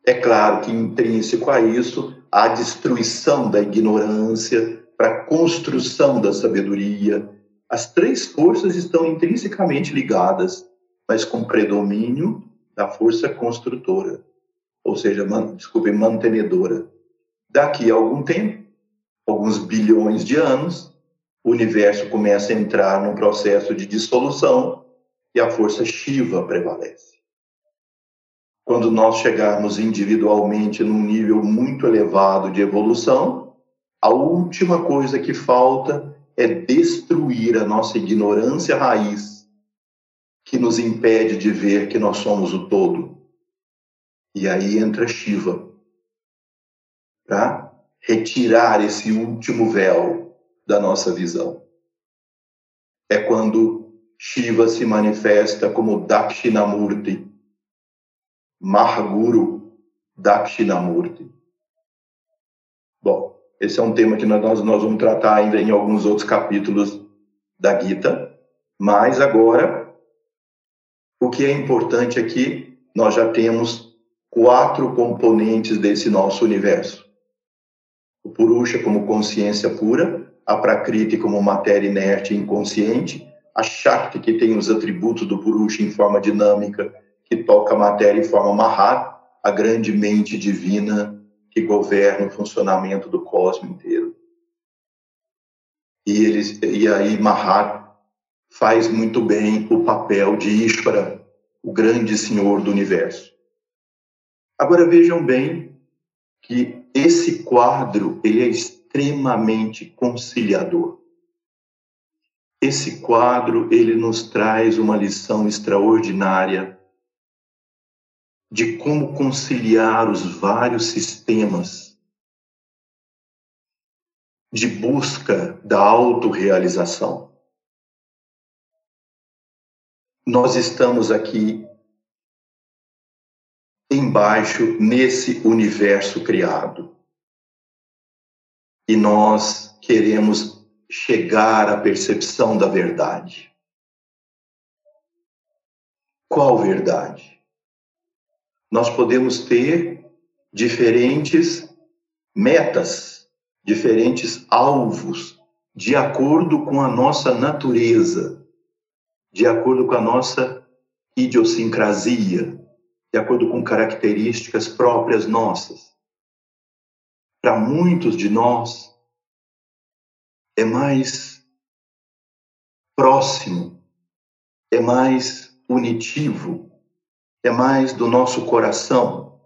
É claro que intrínseco a isso a destruição da ignorância para a construção da sabedoria. As três forças estão intrinsecamente ligadas, mas com predomínio da força construtora, ou seja, man, desculpe, mantenedora. Daqui a algum tempo, alguns bilhões de anos, o universo começa a entrar num processo de dissolução e a força Shiva prevalece. Quando nós chegarmos individualmente num nível muito elevado de evolução, a última coisa que falta é destruir a nossa ignorância raiz, que nos impede de ver que nós somos o todo. E aí entra Shiva, para retirar esse último véu da nossa visão. É quando Shiva se manifesta como Dakshinamurti, Mahaguru Dakshinamurti. Bom, esse é um tema que nós, nós vamos tratar ainda em alguns outros capítulos da Gita, mas agora o que é importante aqui, nós já temos quatro componentes desse nosso universo. O Purusha como consciência pura, a Prakriti como matéria inerte e inconsciente, a Shakti, que tem os atributos do Purusha em forma dinâmica, que toca a matéria em forma Mahat, a grande mente divina que governa o funcionamento do cosmos inteiro. E, eles, e aí Mahat faz muito bem o papel de Ishvara, o grande senhor do universo. Agora vejam bem que esse quadro ele é extremamente conciliador. esse quadro ele nos traz uma lição extraordinária de como conciliar os vários sistemas de busca da autorrealização. Nós estamos aqui embaixo nesse universo criado. E nós queremos chegar à percepção da verdade. Qual verdade? Nós podemos ter diferentes metas, diferentes alvos, de acordo com a nossa natureza, de acordo com a nossa idiosincrasia, de acordo com características próprias nossas. Para muitos de nós, é mais próximo, é mais unitivo, é mais do nosso coração.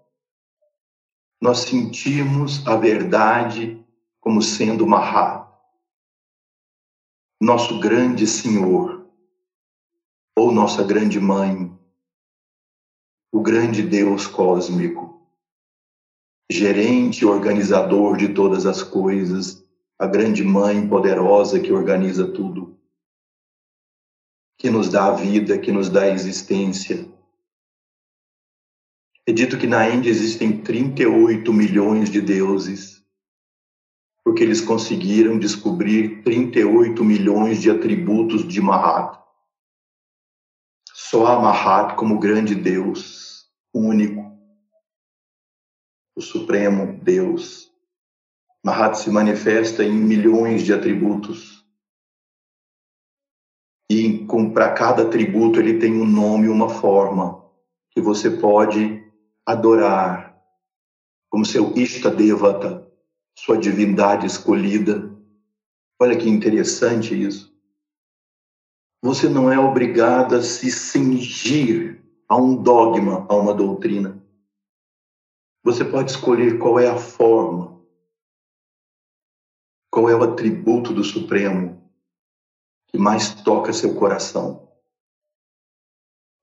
Nós sentimos a verdade como sendo Mahat, nosso grande Senhor, ou nossa grande Mãe, o grande Deus cósmico, gerente organizador de todas as coisas, a grande mãe poderosa que organiza tudo, que nos dá a vida, que nos dá a existência. É dito que na Índia existem 38 milhões de deuses, porque eles conseguiram descobrir 38 milhões de atributos de Mahat. Só a Mahat como grande Deus único, o Supremo Deus. Mahat se manifesta em milhões de atributos. E para cada atributo ele tem um nome, uma forma que você pode adorar, como seu Ishta Devata, sua divindade escolhida. Olha que interessante isso. Você não é obrigado a se cingir a um dogma, a uma doutrina. Você pode escolher qual é a forma, qual é o atributo do Supremo que mais toca seu coração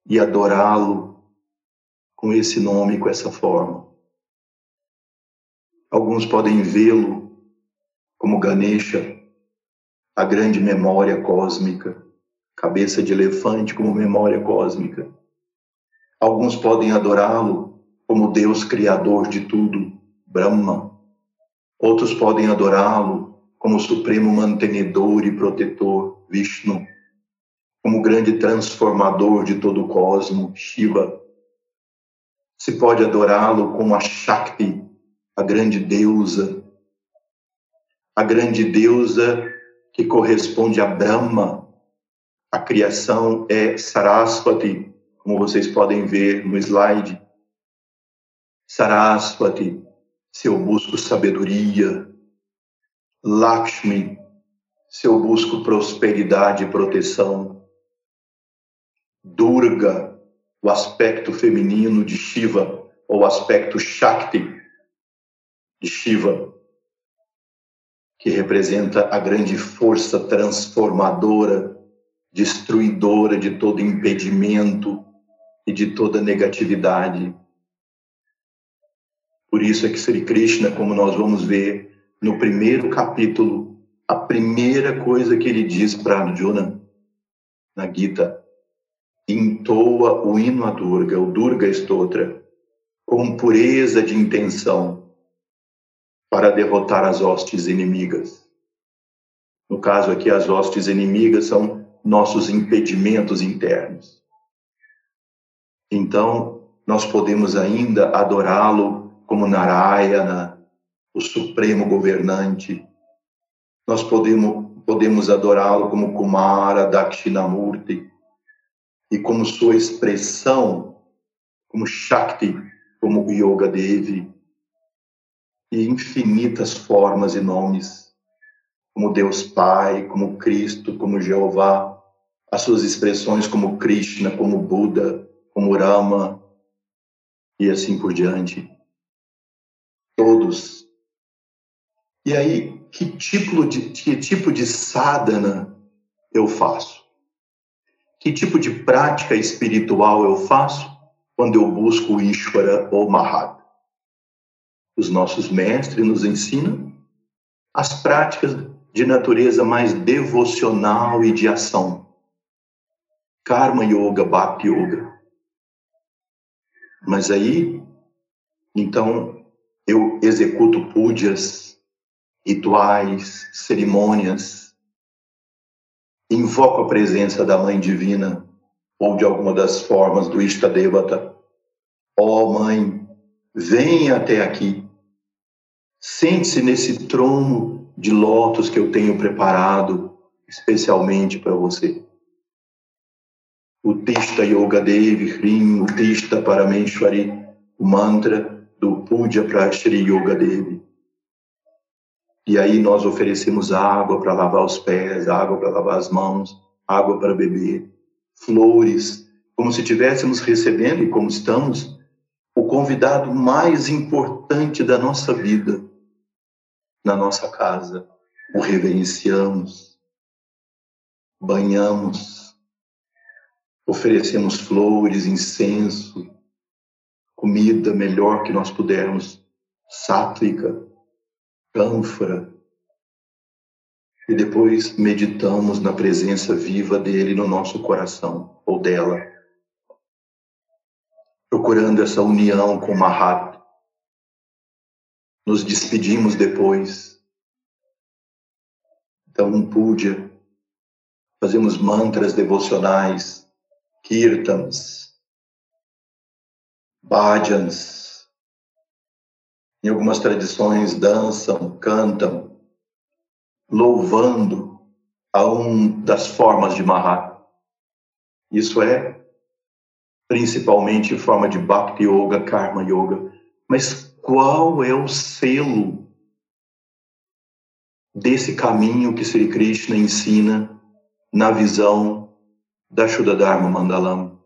e adorá-lo com esse nome, com essa forma. Alguns podem vê-lo como Ganesha, a grande memória cósmica, cabeça de elefante como memória cósmica. Alguns podem adorá-lo como Deus criador de tudo, Brahma. Outros podem adorá-lo como supremo mantenedor e protetor, Vishnu. Como grande transformador de todo o cosmo, Shiva. Se pode adorá-lo como a Shakti, a grande deusa. A grande deusa que corresponde a Brahma. A criação é Saraswati, como vocês podem ver no slide. Saraswati, se eu busco sabedoria. Lakshmi, se eu busco prosperidade e proteção. Durga, o aspecto feminino de Shiva, ou o aspecto Shakti de Shiva, que representa a grande força transformadora, destruidora de todo impedimento, e de toda negatividade. Por isso é que Sri Krishna, como nós vamos ver no primeiro capítulo, a primeira coisa que ele diz para Arjuna na Gita, entoa o hino a Durga, o Durga Stotra, com pureza de intenção para derrotar as hostes inimigas. No caso aqui, as hostes inimigas são nossos impedimentos internos. Então, nós podemos ainda adorá-lo como Narayana, o supremo governante. Nós podemos, podemos adorá-lo como Kumara Dakshinamurti e como sua expressão, como Shakti, como Yoga Devi, e infinitas formas e nomes, como Deus Pai, como Cristo, como Jeová, as suas expressões como Krishna, como Buda, como Rama e assim por diante. Todos. E aí, que tipo de, que tipo de sadhana eu faço? Que tipo de prática espiritual eu faço quando eu busco o Ishvara ou Mahat? Os nossos mestres nos ensinam as práticas de natureza mais devocional e de ação. Karma Yoga, Bhakti Yoga. Mas aí, então, eu executo pujas, rituais, cerimônias, invoco a presença da Mãe Divina ou de alguma das formas do Ishtadevata. Ó oh, Mãe, venha até aqui. Sente-se nesse trono de lótus que eu tenho preparado especialmente para você. O Tista Yoga Devi, Hrim, o Tista Parameshwari, o mantra do Puja para Shri Yoga Devi. E aí nós oferecemos água para lavar os pés, água para lavar as mãos, água para beber, flores, como se estivéssemos recebendo, e como estamos, o convidado mais importante da nossa vida na nossa casa. O reverenciamos, banhamos, oferecemos flores, incenso, comida melhor que nós pudermos, sátrica, cânfora, e depois meditamos na presença viva dele no nosso coração ou dela, procurando essa união com Mahat. Nos despedimos depois. Então, um puja, fazemos mantras devocionais, kirtans, bhajans, em algumas tradições dançam, cantam, louvando a um das formas de Mahat. Isso é principalmente forma de Bhakti Yoga, Karma Yoga. Mas qual é o selo desse caminho que Sri Krishna ensina na visão da Shuddharma Mandalam?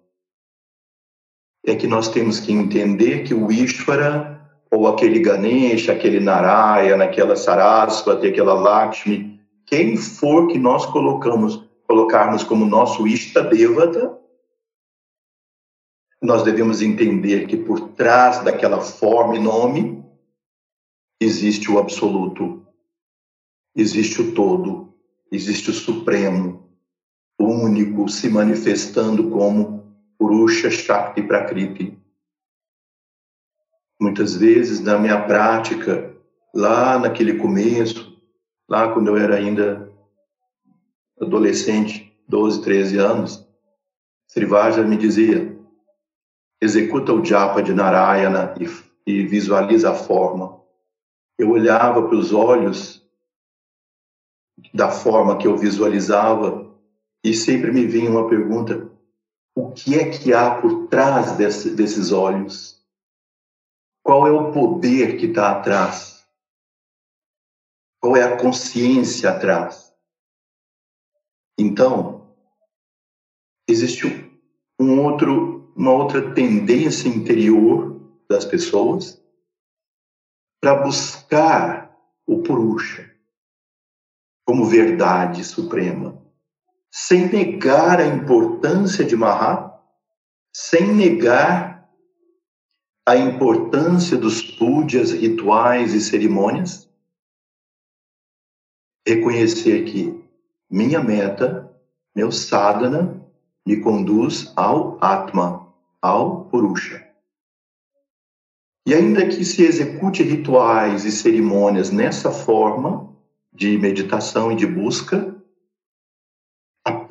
É que nós temos que entender que o Ishvara ou aquele Ganesha, aquele Narayana, aquela Saraswati, aquela Lakshmi, quem for que nós colocamos, colocarmos como nosso Ishtadevata, nós devemos entender que por trás daquela forma e nome existe o absoluto, existe o todo, existe o supremo, único se manifestando como Purusha Shakti Prakriti Muitas vezes, na minha prática, lá naquele começo, lá quando eu era ainda adolescente, 12, 13 anos, Srivaja me dizia: executa o japa de Narayana e, e visualiza a forma. Eu olhava para os olhos da forma que eu visualizava e sempre me vinha uma pergunta: o que é que há por trás desse, desses olhos? Qual é o poder que está atrás? Qual é a consciência atrás? Então, existe um outro, uma outra tendência interior das pessoas para buscar o Purusha como verdade suprema, sem negar a importância de Mahat, sem negar a importância dos púdias, rituais e cerimônias, reconhecer que minha meta, meu sadhana, me conduz ao Atma, ao Purusha. E ainda que se execute rituais e cerimônias nessa forma de meditação e de busca,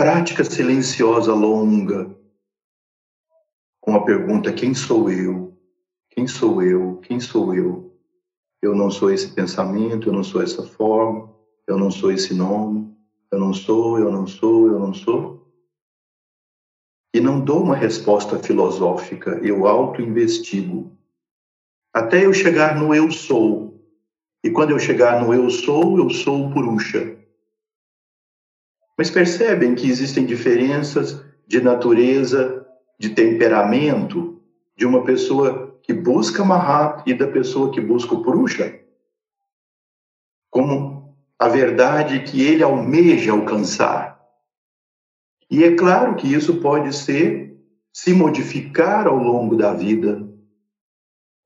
prática silenciosa longa, com a pergunta: quem sou eu? Quem sou eu? Quem sou eu? Eu não sou esse pensamento, eu não sou essa forma, eu não sou esse nome, eu não sou, eu não sou, eu não sou. E não dou uma resposta filosófica, eu auto-investigo. Até eu chegar no eu sou. E quando eu chegar no eu sou, eu sou Purusha. Mas percebem que existem diferenças de natureza, de temperamento, de uma pessoa que busca Mahat e da pessoa que busca o Purusha, como a verdade que ele almeja alcançar. E é claro que isso pode ser se modificar ao longo da vida,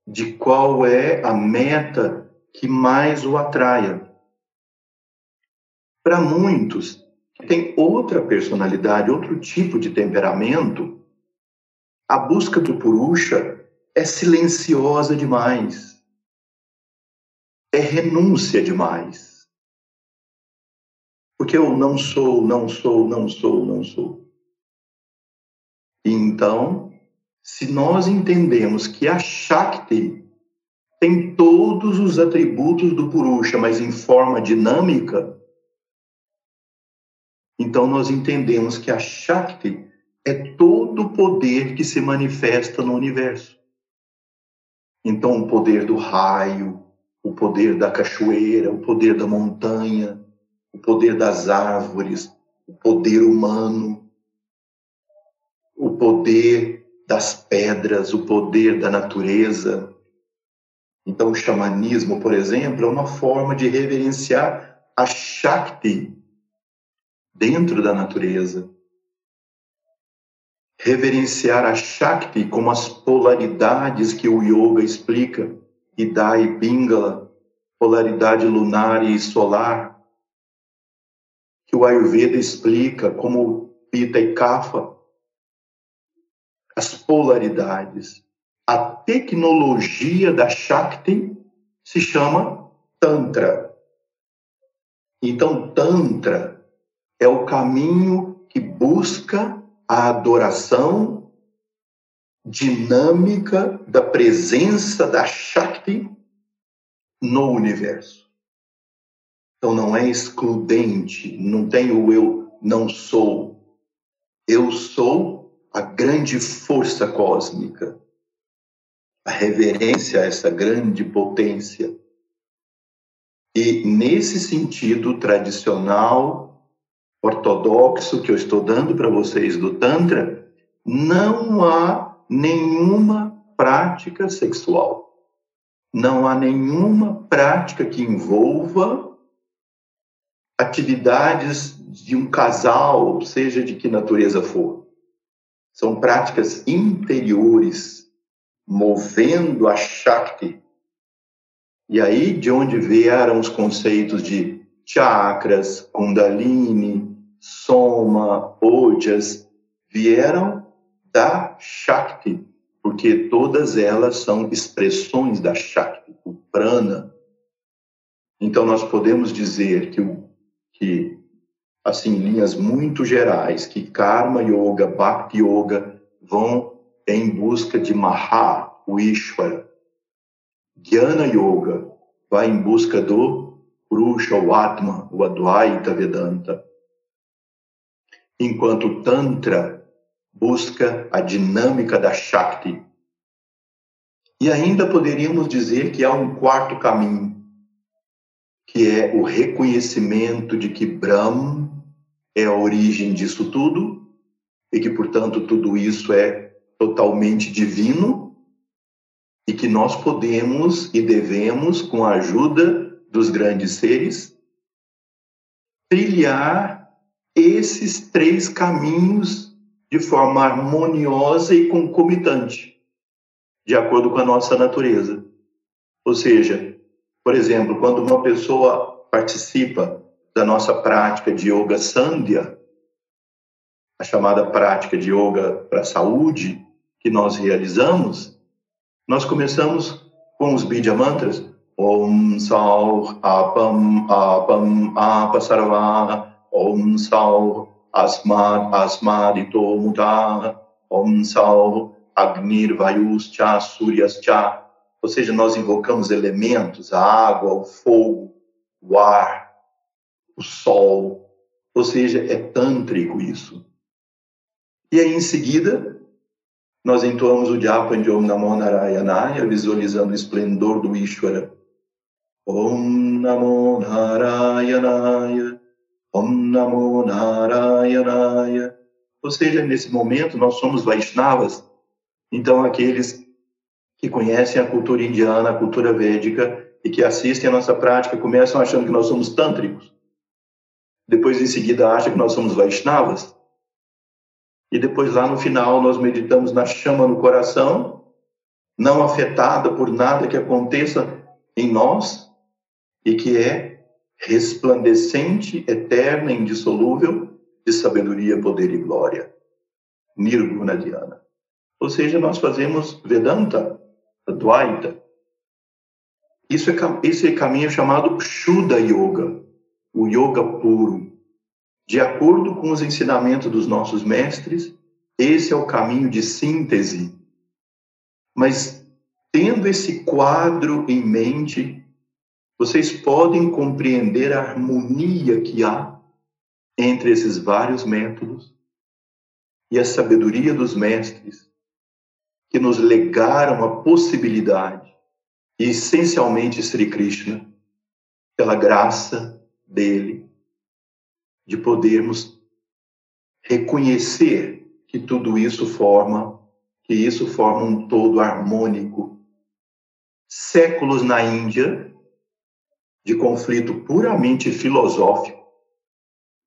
de qual é a meta que mais o atraia. Para muitos têm outra personalidade, outro tipo de temperamento, a busca do Purusha é silenciosa demais. É renúncia demais. Porque eu não sou, não sou, não sou, não sou. Então, se nós entendemos que a Shakti tem todos os atributos do Purusha, mas em forma dinâmica, então nós entendemos que a Shakti é todo o poder que se manifesta no universo. Então, o poder do raio, o poder da cachoeira, o poder da montanha, o poder das árvores, o poder humano, o poder das pedras, o poder da natureza. Então, o xamanismo, por exemplo, é uma forma de reverenciar a Shakti dentro da natureza. Reverenciar a Shakti como as polaridades que o yoga explica, Ida e Pingala, polaridade lunar e solar, que o Ayurveda explica como Pita e Kapha, as polaridades. A tecnologia da Shakti se chama Tantra. Então, Tantra é o caminho que busca a adoração dinâmica da presença da Shakti no universo. Então não é excludente, não tem o eu não sou. Eu sou a grande força cósmica, a reverência a essa grande potência. E nesse sentido tradicional ortodoxo que eu estou dando para vocês do Tantra, não há nenhuma prática sexual. Não há nenhuma prática que envolva atividades de um casal, seja de que natureza for. São práticas interiores, movendo a Shakti. E aí de onde vieram os conceitos de chakras, kundalini, Soma, Ojas, vieram da Shakti, porque todas elas são expressões da Shakti, o prana. Então nós podemos dizer que, que assim, linhas muito gerais, que Karma Yoga, Bhakti Yoga vão em busca de Maha, o Ishvara. Jnana Yoga vai em busca do Purusha, o Atma, o Advaita Vedanta enquanto o Tantra busca a dinâmica da Shakti. E ainda poderíamos dizer que há um quarto caminho, que é o reconhecimento de que Brahma é a origem disso tudo e que, portanto, tudo isso é totalmente divino e que nós podemos e devemos, com a ajuda dos grandes seres, trilhar esses três caminhos de forma harmoniosa e concomitante, de acordo com a nossa natureza. Ou seja, por exemplo, quando uma pessoa participa da nossa prática de yoga sandhya, a chamada prática de yoga para a saúde que nós realizamos, nós começamos com os Bidya mantras Om Saur Apam Apam Apasarvaha Om Sau Asmad Asmadito Mutar Om Sau Agnir Vayus Cha Suryas Cha ou seja, nós invocamos elementos, a água, o fogo, o ar, o sol, ou seja, é tântrico isso. E aí, em seguida, nós entoamos o japa de Om Namo Narayanaya, visualizando o esplendor do Ishvara. Om Namo Narayanaya, Om Namo Narayanaya. Ou seja, nesse momento nós somos Vaishnavas, então aqueles que conhecem a cultura indiana, a cultura védica e que assistem a nossa prática começam achando que nós somos tântricos. Depois, em seguida, acham que nós somos Vaishnavas. e depois lá no final nós meditamos na chama no coração, não afetada por nada que aconteça em nós e que é resplandecente, eterna, indissolúvel de sabedoria, poder e glória. Nirguna Dhyana. Ou seja, nós fazemos Vedanta, Dvaita. Isso é, esse é caminho chamado Shuddha Yoga, o yoga puro. De acordo com os ensinamentos dos nossos mestres, esse é o caminho de síntese. Mas, tendo esse quadro em mente, vocês podem compreender a harmonia que há entre esses vários métodos e a sabedoria dos mestres que nos legaram a possibilidade, e essencialmente Sri Krishna, pela graça dele, de podermos reconhecer que tudo isso forma, que isso forma um todo harmônico. Séculos na Índia, de conflito puramente filosófico,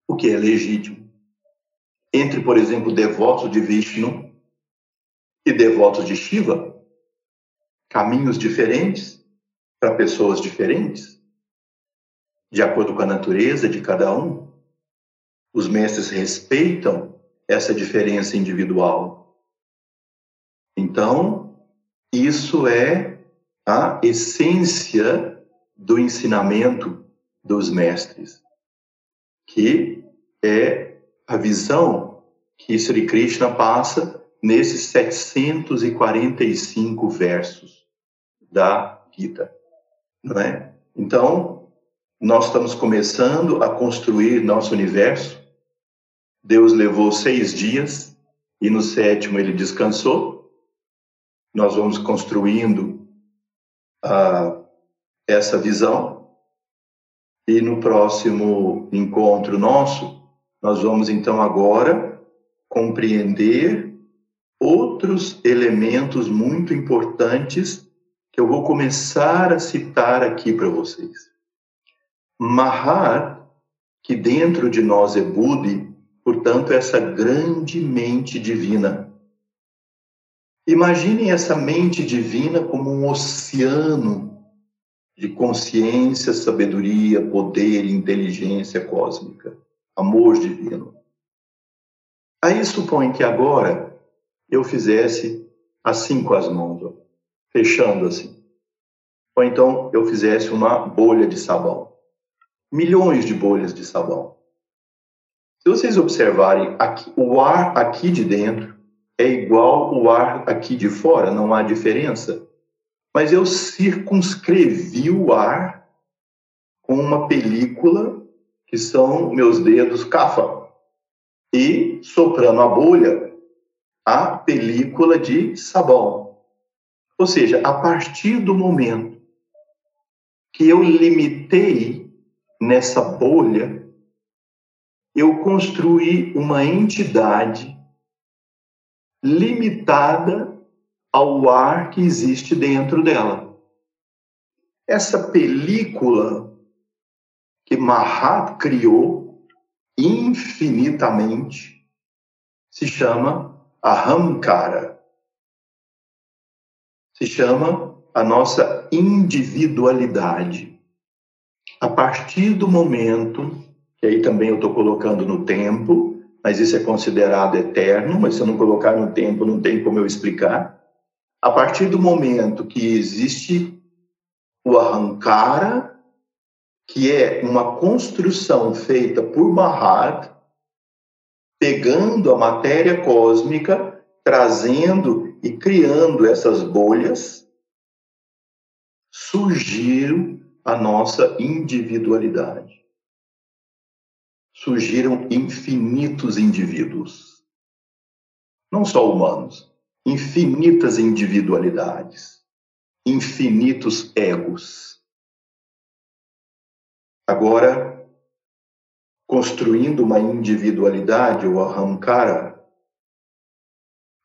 o que é legítimo, entre, por exemplo, devotos de Vishnu e devotos de Shiva, caminhos diferentes para pessoas diferentes, de acordo com a natureza de cada um. Os mestres respeitam essa diferença individual. Então, isso é a essência do ensinamento dos mestres, que é a visão que Sri Krishna passa nesses 745 versos da Gita, não é? Então, nós estamos começando a construir nosso universo. Deus levou seis dias e no sétimo ele descansou. Nós vamos construindo uh, essa visão e no próximo encontro nosso nós vamos então agora compreender outros elementos muito importantes que eu vou começar a citar aqui para vocês. Mahat, que dentro de nós é Budi, portanto, essa grande mente divina. Imaginem essa mente divina como um oceano de consciência, sabedoria, poder, inteligência cósmica, amor divino. Aí supõe que agora eu fizesse assim com as mãos, ó, fechando assim. Ou então eu fizesse uma bolha de sabão. Milhões de bolhas de sabão. Se vocês observarem, aqui, o ar aqui de dentro é igual o ar aqui de fora, não há diferença. Mas eu circunscrevi o ar com uma película que são meus dedos cafa. E soprando a bolha, a película de sabão. Ou seja, a partir do momento que eu limitei nessa bolha, eu construí uma entidade limitada ao ar que existe dentro dela. Essa película que Mahat criou infinitamente se chama Ahamkara. Se chama a nossa individualidade. A partir do momento, que aí também eu estou colocando no tempo, mas isso é considerado eterno, mas se eu não colocar no tempo, não tem como eu explicar. A partir do momento que existe o Ahamkara, que é uma construção feita por Mahat, pegando a matéria cósmica, trazendo e criando essas bolhas, surgiram a nossa individualidade. Surgiram infinitos indivíduos. Não só humanos, infinitas individualidades, infinitos egos. Agora, construindo uma individualidade, o ahamkara,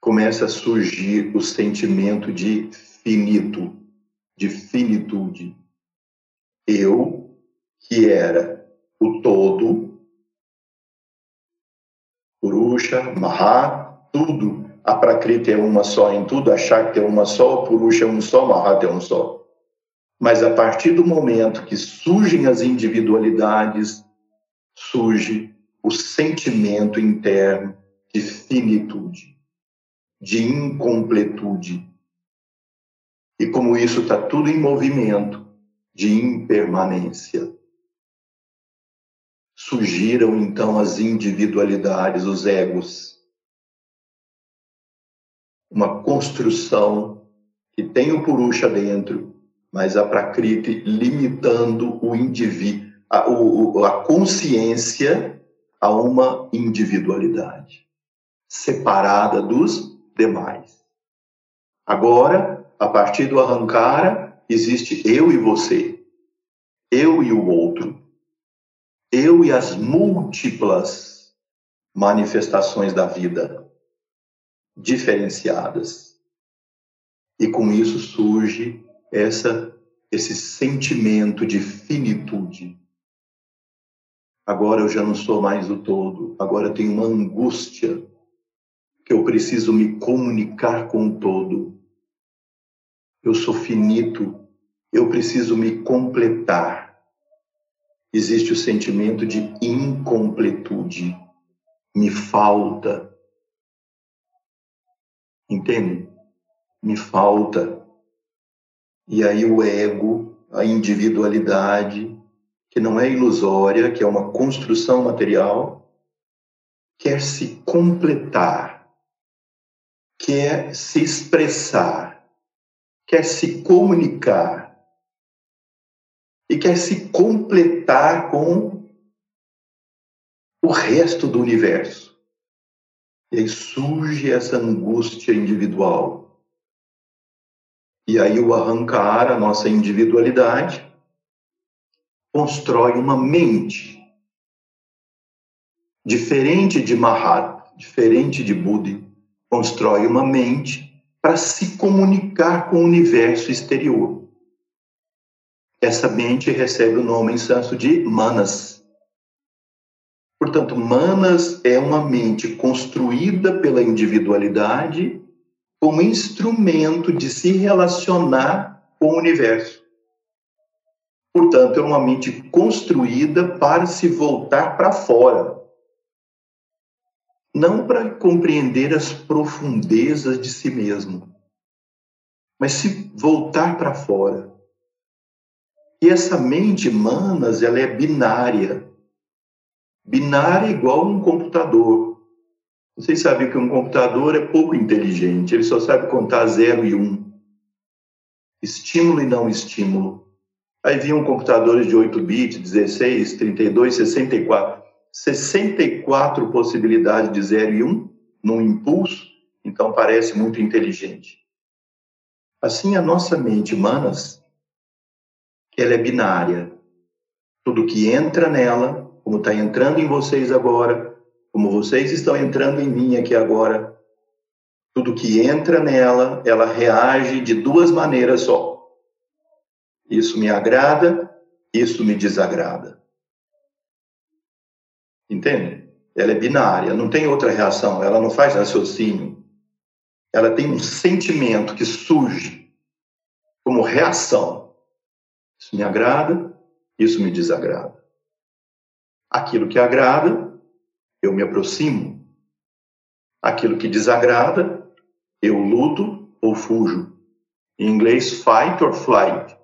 começa a surgir o sentimento de finito, de finitude. Eu, que era o todo, Purusha, Mahat, tudo, Prakriti é uma só em tudo, a Shakti é uma só, o Purusha é um só, o Mahat é um só. Mas a partir do momento que surgem as individualidades, surge o sentimento interno de finitude, de incompletude. E como isso está tudo em movimento, de impermanência. Surgiram então as individualidades, os egos. Uma construção que tem o Purusha dentro, mas a Prakriti limitando o indivíduo, a, a consciência a uma individualidade separada dos demais. Agora, a partir do Ahankara, existe eu e você, eu e o outro, eu e as múltiplas manifestações da vida diferenciadas. E com isso surge essa esse sentimento de finitude. Agora eu já não sou mais o todo, agora eu tenho uma angústia que eu preciso me comunicar com o todo. Eu sou finito, eu preciso me completar. Existe o sentimento de incompletude, me falta. Entende? Me falta. E aí o ego, a individualidade, que não é ilusória, que é uma construção material, quer se completar, quer se expressar, quer se comunicar e quer se completar com o resto do universo. E aí surge essa angústia individual e aí o arrancar a nossa individualidade constrói uma mente diferente de Mahat, diferente de Buda, constrói uma mente para se comunicar com o universo exterior. Essa mente recebe o nome em sânscrito de Manas. Portanto, Manas é uma mente construída pela individualidade como instrumento de se relacionar com o universo. Portanto, é uma mente construída para se voltar para fora, não para compreender as profundezas de si mesmo, mas se voltar para fora. E essa mente, manas, ela é binária. Binária igual um computador. Vocês sabem que um computador é pouco inteligente, ele só sabe contar 0 e 1. Um. Estímulo e não estímulo. Aí vinham computadores de 8 bits, 16, 32, 64. 64 possibilidades de 0 e 1 um, num impulso, então parece muito inteligente. Assim, a nossa mente, manas, ela é binária. Tudo que entra nela, como está entrando em vocês agora, como vocês estão entrando em mim aqui agora, tudo que entra nela, ela reage de duas maneiras só. Isso me agrada, isso me desagrada. Entende? Ela é binária, não tem outra reação, ela não faz raciocínio. Ela tem um sentimento que surge como reação. Isso me agrada, isso me desagrada. Aquilo que agrada, eu me aproximo. Aquilo que desagrada, eu luto ou fujo. Em inglês, fight or flight.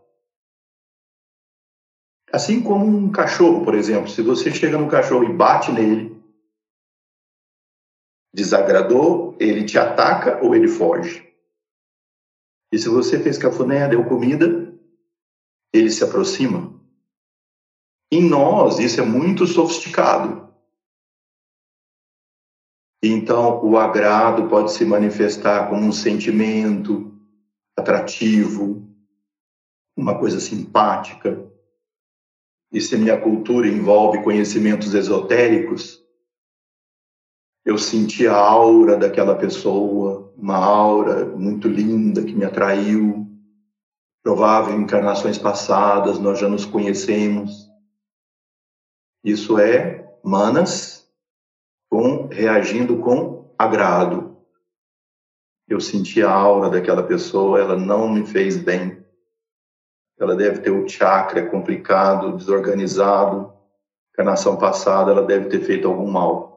Assim como um cachorro, por exemplo, se você chega no cachorro e bate nele, desagradou, ele te ataca ou ele foge. E se você fez cafuné, deu comida, ele se aproxima. Em nós, isso é muito sofisticado. Então, o agrado pode se manifestar como um sentimento atrativo, uma coisa simpática. E se minha cultura envolve conhecimentos esotéricos, eu senti a aura daquela pessoa, uma aura muito linda que me atraiu. Provável encarnações passadas, nós já nos conhecemos. Isso é manas com, reagindo com agrado. eu senti a aura daquela pessoa, ela não me fez bem. Ela deve ter o chakra complicado, desorganizado. Encarnação passada, ela deve ter feito algum mal.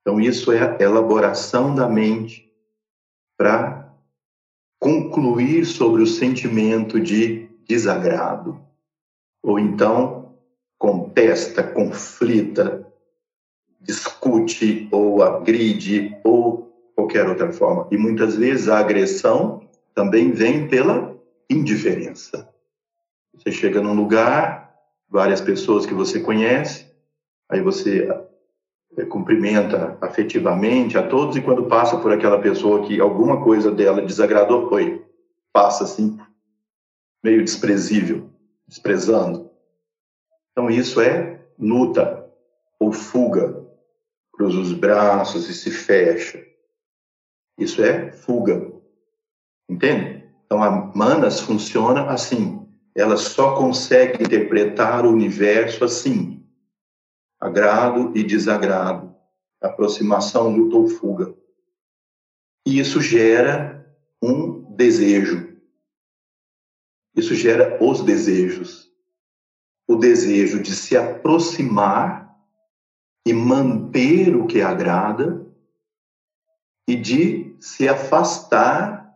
Então, isso é a elaboração da mente para concluir sobre o sentimento de desagrado. Ou então, contesta, conflita, discute ou agride ou qualquer outra forma. E muitas vezes a agressão também vem pela indiferença. Você chega num lugar, várias pessoas que você conhece, aí você é, cumprimenta afetivamente a todos e quando passa por aquela pessoa que alguma coisa dela desagradou, foi, passa assim, meio desprezível, desprezando. Então isso é luta ou fuga, cruza os braços e se fecha. Isso é fuga. Entende? Então a Manas funciona assim. Ela só consegue interpretar o universo assim. Agrado e desagrado. Aproximação, luta ou fuga. E isso gera um desejo. Isso gera os desejos. O desejo de se aproximar e manter o que agrada e de se afastar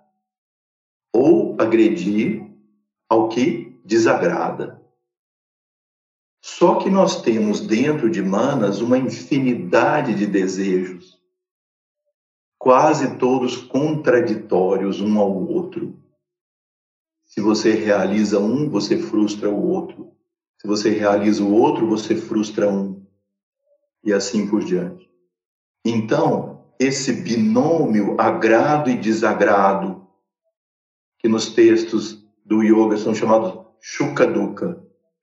ou agredir ao que desagrada. Só que nós temos dentro de Manas uma infinidade de desejos, quase todos contraditórios um ao outro. Se você realiza um, você frustra o outro. Se você realiza o outro, você frustra um. E assim por diante. Então, esse binômio agrado e desagrado, que nos textos do yoga são chamados Shuka Dukkha.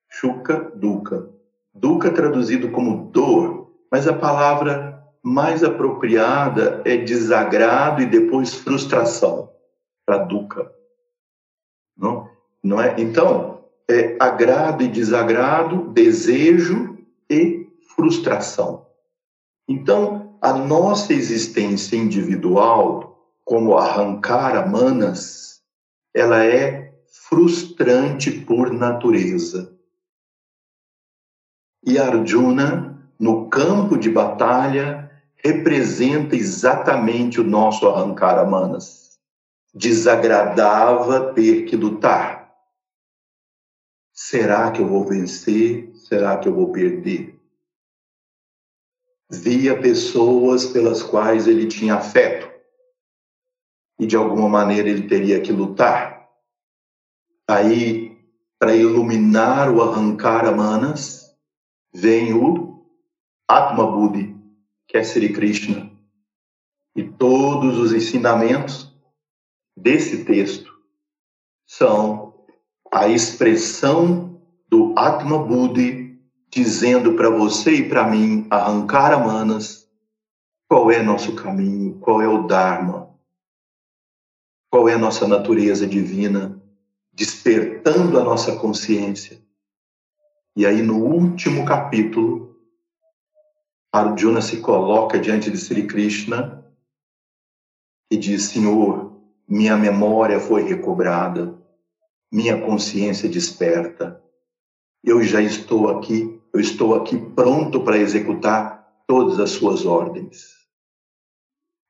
Shuka Dukkha. Dukkha traduzido como dor, mas a palavra mais apropriada é desagrado e depois frustração para Dukkha. Não? Não é? Então, é agrado e desagrado, desejo e frustração. Então, a nossa existência individual, como arrancar a manas, ela é frustrante por natureza. E Arjuna, no campo de batalha, representa exatamente o nosso arrancar a manas. Desagradava ter que lutar. Será que eu vou vencer? Será que eu vou perder? via pessoas pelas quais ele tinha afeto e de alguma maneira ele teria que lutar. Aí, para iluminar o arrancar a manas, vem o Atma Buddhi, que é Sri Krishna. E todos os ensinamentos desse texto são a expressão do Atma Buddhi dizendo para você e para mim arrancar a manas qual é nosso caminho, qual é o Dharma, qual é a nossa natureza divina, despertando a nossa consciência. E aí, no último capítulo, Arjuna se coloca diante de Sri Krishna e diz: Senhor, minha memória foi recobrada, minha consciência desperta. Eu já estou aqui eu estou aqui pronto para executar todas as suas ordens.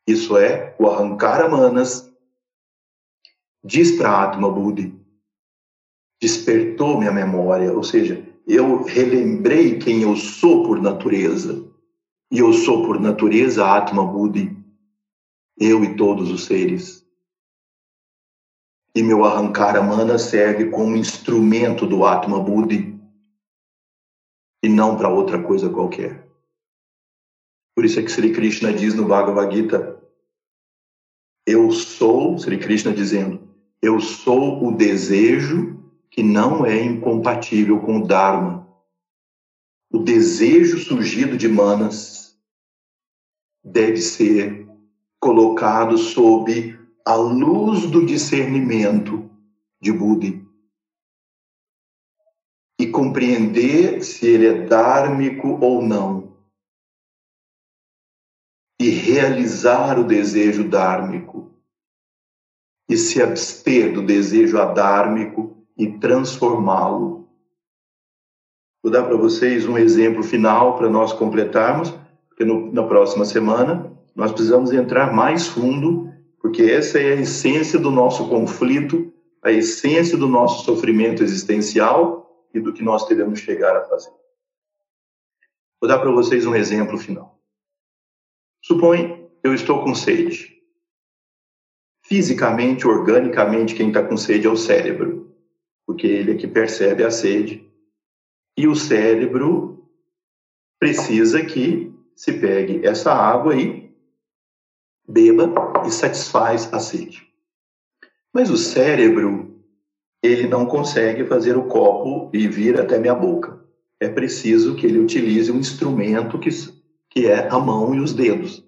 Isso é o arrancar manas, diz para Atma Buddhi, despertou minha memória, ou seja, eu relembrei quem eu sou por natureza. E eu sou por natureza Atma Buddhi, eu e todos os seres. E meu arrancar a mana serve como instrumento do Atma Buddhi e não para outra coisa qualquer. Por isso é que Sri Krishna diz no Bhagavad Gita: Eu sou, Sri Krishna dizendo, eu sou o desejo que não é incompatível com o Dharma. O desejo surgido de manas deve ser colocado sob a luz do discernimento de Buda e compreender se ele é dármico ou não. e realizar o desejo dármico e se abster do desejo adármico e transformá-lo. Vou dar para vocês um exemplo final para nós completarmos, porque no, na próxima semana nós precisamos entrar mais fundo, porque essa é a essência do nosso conflito, a essência do nosso sofrimento existencial e do que nós teremos chegar a fazer. Vou dar para vocês um exemplo final. Supõe eu estou com sede. Fisicamente, organicamente, quem está com sede é o cérebro, porque ele é que percebe a sede. E o cérebro precisa que se pegue essa água e beba e satisfaz a sede. Mas o cérebro, ele não consegue fazer o copo e vir até minha boca. É preciso que ele utilize um instrumento que, que é a mão e os dedos.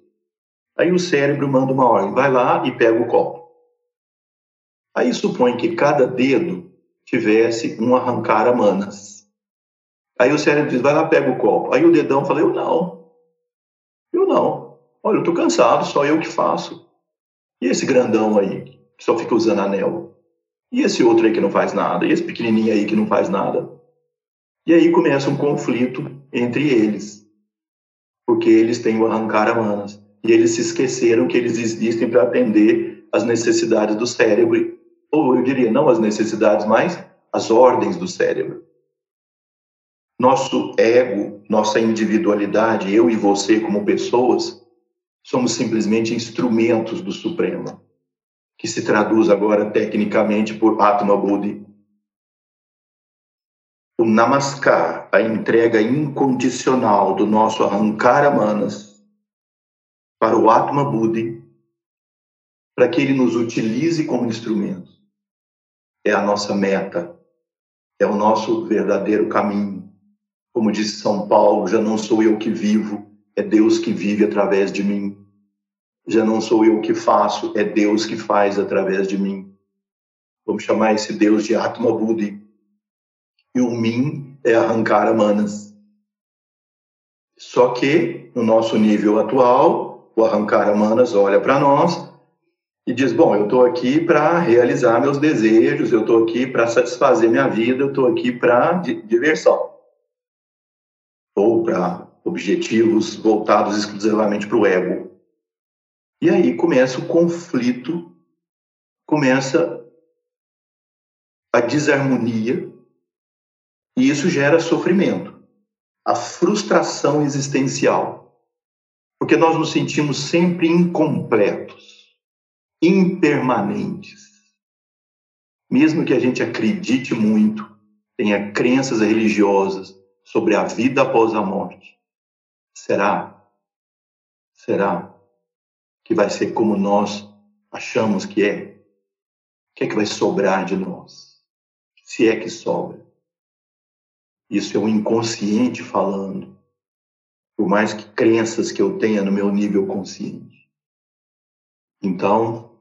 Aí o cérebro manda uma ordem, vai lá e pega o copo. Aí supõe que cada dedo tivesse um arrancar a manas. Aí o cérebro diz, vai lá, pega o copo. Aí o dedão fala, eu não. Olha, eu tô cansado, só eu que faço. E esse grandão aí, que só fica usando anel? E esse outro aí que não faz nada? E esse pequenininho aí que não faz nada? E aí começa um conflito entre eles. Porque eles têm o arrancar a manas e eles se esqueceram que eles existem para atender as necessidades do cérebro, ou eu diria, não as necessidades, mas as ordens do cérebro. Nosso ego, nossa individualidade, eu e você como pessoas, somos simplesmente instrumentos do Supremo, que se traduz agora tecnicamente por Atma Buddhi. O Namaskar, a entrega incondicional do nosso arrancar manas, para o Atma Buddhi, para que ele nos utilize como instrumento. É a nossa meta, é o nosso verdadeiro caminho. Como disse São Paulo, já não sou eu que vivo, é Deus que vive através de mim. Já não sou eu que faço, é Deus que faz através de mim. Vamos chamar esse Deus de Atma Buddhi. E o mim é arrancar a manas. Só que, no nosso nível atual, o Arrancar Manas olha para nós e diz: Bom, eu estou aqui para realizar meus desejos, eu estou aqui para satisfazer minha vida, eu estou aqui para diversão. Ou para objetivos voltados exclusivamente para o ego. E aí começa o conflito, começa a desarmonia, e isso gera sofrimento, a frustração existencial porque nós nos sentimos sempre incompletos, impermanentes. Mesmo que a gente acredite muito, tenha crenças religiosas sobre a vida após a morte, será? Será que vai ser como nós achamos que é? O que é que vai sobrar de nós? Se é que sobra. Isso é o inconsciente falando por mais que crenças que eu tenha no meu nível consciente. Então,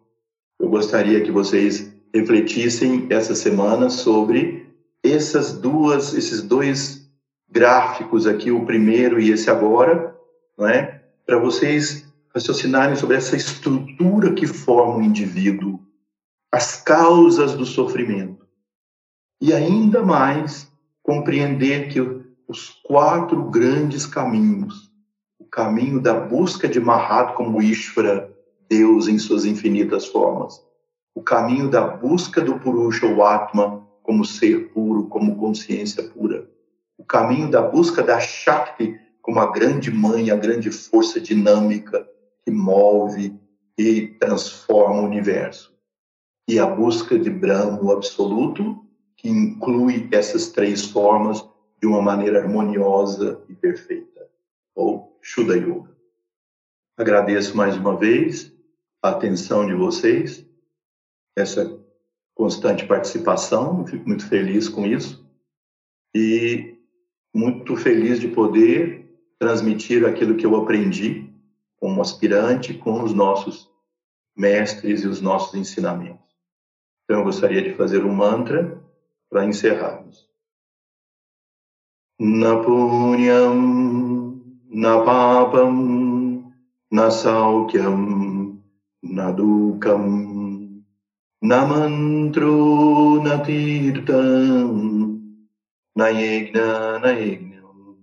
eu gostaria que vocês refletissem essa semana sobre essas duas, esses dois gráficos aqui, o primeiro e esse agora, não é? Para vocês raciocinarem sobre essa estrutura que forma o indivíduo, as causas do sofrimento. E ainda mais compreender que os quatro grandes caminhos. O caminho da busca de Mahat como Ishvara, Deus em suas infinitas formas. O caminho da busca do Purusha, o Atma, como ser puro, como consciência pura. O caminho da busca da Shakti, como a grande mãe, a grande força dinâmica que move e transforma o universo. E a busca de Brahma, o absoluto, que inclui essas três formas de uma maneira harmoniosa e perfeita, ou Shuddha Yoga. Agradeço mais uma vez a atenção de vocês, essa constante participação, fico muito feliz com isso e muito feliz de poder transmitir aquilo que eu aprendi como aspirante com os nossos mestres e os nossos ensinamentos. Então, eu gostaria de fazer um mantra para encerrarmos. Na punyam, na papam, na saukyam, na dukam, na mantro, na tirtam, न यज्ञ न यज्ञम्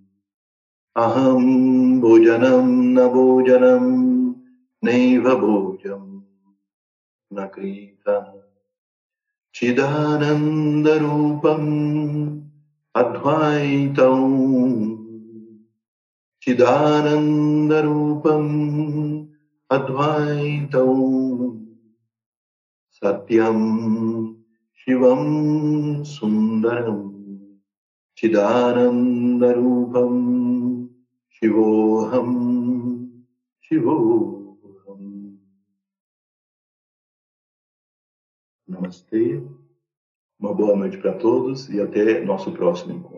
अहं भोजनं न भोजनं, नैव भोजम् न कृतम् चिदानन्दरूपम् अद्वैतम् चिदानन्दरूपम् अद्वैतौ सत्यम् शिवम् सुन्दरम्। चिदानन्दरूपम् शिवोऽहम् शिवोऽहम् Namastê, uma boa noite para todos e até nosso próximo encontro.